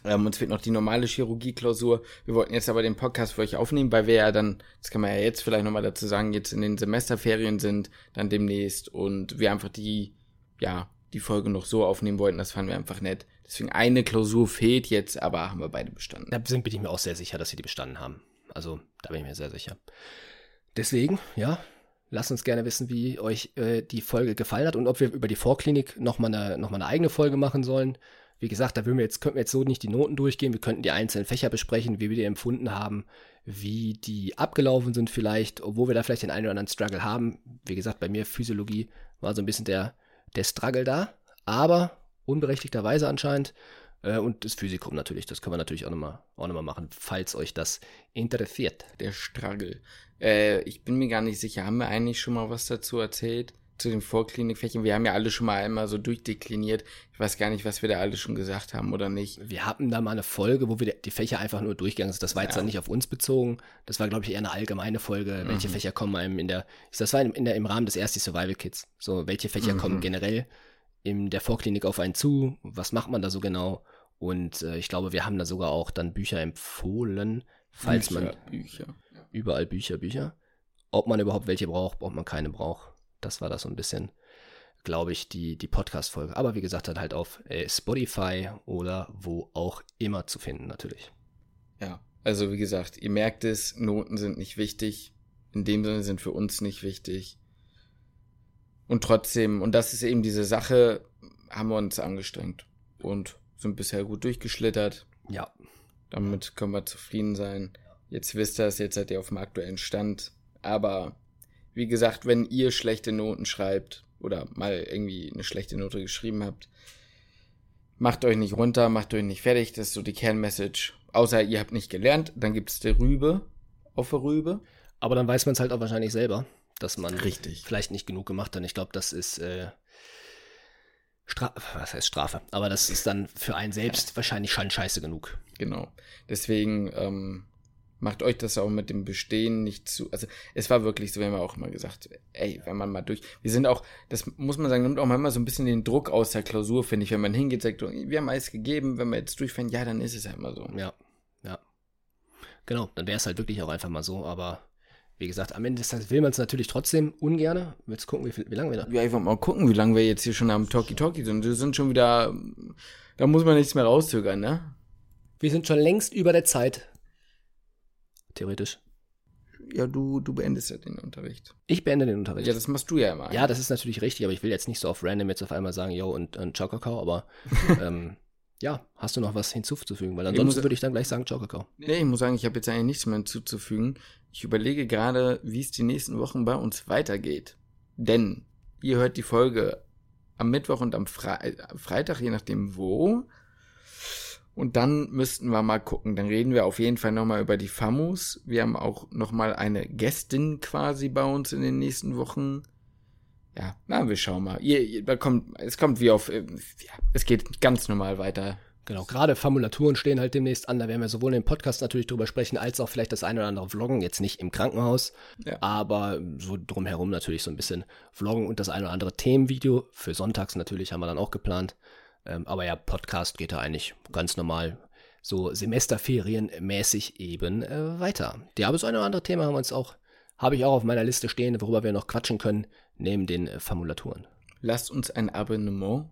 Ähm, uns fehlt noch die normale Chirurgie-Klausur. Wir wollten jetzt aber den Podcast für euch aufnehmen, weil wir ja dann, das kann man ja jetzt vielleicht nochmal dazu sagen, jetzt in den Semesterferien sind, dann demnächst und wir einfach die, ja, die Folge noch so aufnehmen wollten, das fanden wir einfach nett. Deswegen eine Klausur fehlt jetzt, aber haben wir beide bestanden. Da sind, bin ich mir auch sehr sicher, dass sie die bestanden haben. Also, da bin ich mir sehr sicher. Deswegen, ja, Lasst uns gerne wissen, wie euch äh, die Folge gefallen hat und ob wir über die Vorklinik nochmal eine, noch eine eigene Folge machen sollen. Wie gesagt, da würden wir jetzt, könnten wir jetzt so nicht die Noten durchgehen. Wir könnten die einzelnen Fächer besprechen, wie wir die empfunden haben, wie die abgelaufen sind vielleicht, obwohl wir da vielleicht den einen oder anderen Struggle haben. Wie gesagt, bei mir Physiologie war so ein bisschen der, der Struggle da, aber unberechtigterweise anscheinend. Äh, und das Physikum natürlich, das können wir natürlich auch nochmal auch noch mal machen, falls euch das interessiert. Der Struggle. Äh, ich bin mir gar nicht sicher, haben wir eigentlich schon mal was dazu erzählt? Zu den Vorklinikfächern? Wir haben ja alle schon mal einmal so durchdekliniert. Ich weiß gar nicht, was wir da alle schon gesagt haben oder nicht. Wir hatten da mal eine Folge, wo wir die Fächer einfach nur durchgegangen sind. Das war jetzt ja. dann nicht auf uns bezogen. Das war, glaube ich, eher eine allgemeine Folge. Mhm. Welche Fächer kommen einem in der, das war in der, im Rahmen des ersten Survival Kits. So, welche Fächer mhm. kommen generell in der Vorklinik auf einen zu? Was macht man da so genau? Und äh, ich glaube, wir haben da sogar auch dann Bücher empfohlen, falls Bücher, man. Bücher. Überall Bücher, Bücher. Ob man überhaupt welche braucht, ob man keine braucht. Das war das so ein bisschen, glaube ich, die, die Podcast-Folge. Aber wie gesagt, dann halt auf äh, Spotify oder wo auch immer zu finden, natürlich. Ja, also wie gesagt, ihr merkt es, Noten sind nicht wichtig. In dem Sinne sind für uns nicht wichtig. Und trotzdem, und das ist eben diese Sache, haben wir uns angestrengt. Und sind bisher gut durchgeschlittert. Ja. Damit können wir zufrieden sein. Jetzt wisst ihr es, jetzt seid ihr auf dem aktuellen Stand. Aber wie gesagt, wenn ihr schlechte Noten schreibt oder mal irgendwie eine schlechte Note geschrieben habt, macht euch nicht runter, macht euch nicht fertig. Das ist so die Kernmessage. Außer ihr habt nicht gelernt, dann gibt es die Rübe auf der Rübe. Aber dann weiß man es halt auch wahrscheinlich selber, dass man Richtig. vielleicht nicht genug gemacht hat. Ich glaube, das ist äh, Strafe, was heißt Strafe? Aber das ist dann für einen selbst wahrscheinlich schon scheiße genug. Genau. Deswegen ähm, macht euch das auch mit dem Bestehen nicht zu. Also es war wirklich so, wir haben ja auch immer gesagt, ey, wenn man mal durch. Wir sind auch, das muss man sagen, nimmt auch manchmal so ein bisschen den Druck aus der Klausur, finde ich, wenn man hingeht, sagt, wir haben alles gegeben, wenn wir jetzt durchfahren, ja, dann ist es ja immer so. Ja, ja. Genau, dann wäre es halt wirklich auch einfach mal so, aber wie gesagt, am Ende des Tages will man es natürlich trotzdem ungern. Willst gucken, wie, viel, wie lange wir da? Ja, ich wollte mal gucken, wie lange wir jetzt hier schon am Talkie Talkie sind. Wir sind schon wieder, da muss man nichts mehr rauszögern, ne? Wir sind schon längst über der Zeit. Theoretisch. Ja, du, du beendest ja den Unterricht. Ich beende den Unterricht. Ja, das machst du ja immer. Ja, das ist natürlich richtig, aber ich will jetzt nicht so auf random jetzt auf einmal sagen, yo, und, und Ciao Kakao, aber ähm, ja, hast du noch was hinzuzufügen? Weil ansonsten würde ich dann gleich sagen, Ciao Kakao. Nee, ich muss sagen, ich habe jetzt eigentlich nichts mehr hinzuzufügen. Ich überlege gerade, wie es die nächsten Wochen bei uns weitergeht. Denn ihr hört die Folge am Mittwoch und am Fre Freitag, je nachdem wo. Und dann müssten wir mal gucken. Dann reden wir auf jeden Fall nochmal über die FAMUS. Wir haben auch nochmal eine Gästin quasi bei uns in den nächsten Wochen. Ja, na, wir schauen mal. Ihr, ihr, da kommt, es kommt wie auf, äh, ja, es geht ganz normal weiter. Genau, gerade Formulaturen stehen halt demnächst an. Da werden wir sowohl im Podcast natürlich drüber sprechen, als auch vielleicht das eine oder andere Vloggen. Jetzt nicht im Krankenhaus, ja. aber so drumherum natürlich so ein bisschen Vloggen und das eine oder andere Themenvideo. Für sonntags natürlich haben wir dann auch geplant. Ähm, aber ja, Podcast geht da eigentlich ganz normal so Semesterferienmäßig eben äh, weiter. Ja, aber so ein oder andere Thema haben wir uns auch, habe ich auch auf meiner Liste stehen, worüber wir noch quatschen können, neben den äh, Formulaturen. Lasst uns ein Abonnement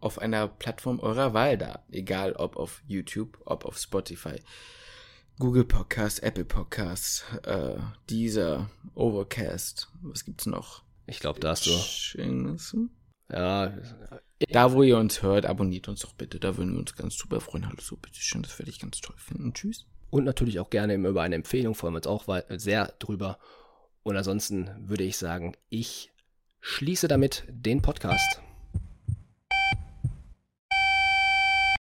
auf einer Plattform eurer Wahl da. Egal ob auf YouTube, ob auf Spotify, Google Podcasts, Apple Podcasts, äh, Deezer, Overcast. Was gibt's noch? Ich glaube, da hast du. Ja. Da, wo ihr uns hört, abonniert uns doch bitte. Da würden wir uns ganz super freuen. Hallo, so, bitteschön. Das werde ich ganz toll finden. Tschüss. Und natürlich auch gerne über eine Empfehlung. Freuen wir uns auch sehr drüber. Und ansonsten würde ich sagen, ich schließe damit den Podcast.